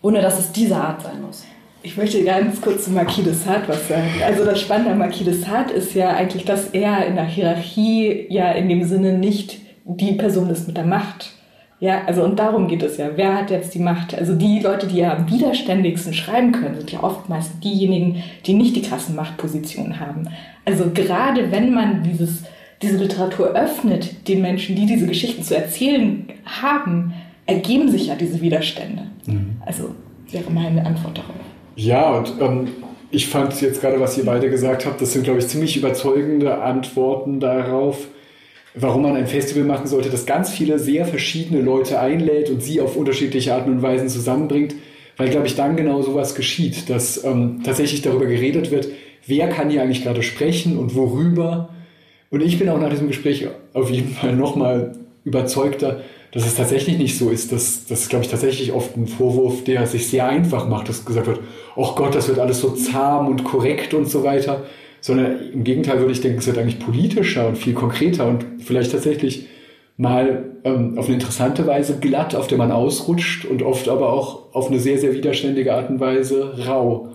ohne dass es diese Art sein muss. Ich möchte ganz kurz zu Marquis de Sade was sagen. Also das Spannende an Marquis de Sade ist ja eigentlich, dass er in der Hierarchie ja in dem Sinne nicht die Person ist mit der Macht. Ja, also und darum geht es ja. Wer hat jetzt die Macht? Also die Leute, die ja am widerständigsten schreiben können, sind ja oftmals diejenigen, die nicht die krassen Machtpositionen haben. Also gerade wenn man dieses, diese Literatur öffnet, den Menschen, die diese Geschichten zu erzählen haben, ergeben sich ja diese Widerstände. Mhm. Also wäre meine Antwort darauf. Ja, und ähm, ich fand jetzt gerade, was ihr beide gesagt habt, das sind, glaube ich, ziemlich überzeugende Antworten darauf, warum man ein Festival machen sollte, das ganz viele sehr verschiedene Leute einlädt und sie auf unterschiedliche Arten und Weisen zusammenbringt, weil, glaube ich, dann genau sowas geschieht, dass ähm, tatsächlich darüber geredet wird, wer kann hier eigentlich gerade sprechen und worüber. Und ich bin auch nach diesem Gespräch auf jeden Fall nochmal überzeugter, dass es tatsächlich nicht so ist. Das, das ist, glaube ich, tatsächlich oft ein Vorwurf, der sich sehr einfach macht, dass gesagt wird, oh Gott, das wird alles so zahm und korrekt und so weiter. Sondern im Gegenteil würde ich denken, es wird eigentlich politischer und viel konkreter und vielleicht tatsächlich mal ähm, auf eine interessante Weise glatt, auf der man ausrutscht und oft aber auch auf eine sehr, sehr widerständige Art und Weise rau.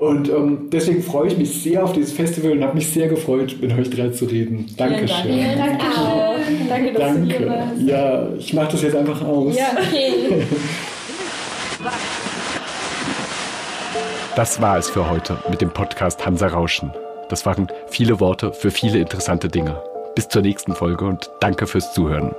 Und ähm, deswegen freue ich mich sehr auf dieses Festival und habe mich sehr gefreut, mit euch drei zu reden. Dankeschön. Vielen Dank. Danke auch. Danke, dass Danke. du hier warst. Ja, ich mache das jetzt einfach aus. Ja, okay. [LAUGHS] Das war es für heute mit dem Podcast Hansa Rauschen. Das waren viele Worte für viele interessante Dinge. Bis zur nächsten Folge und danke fürs Zuhören.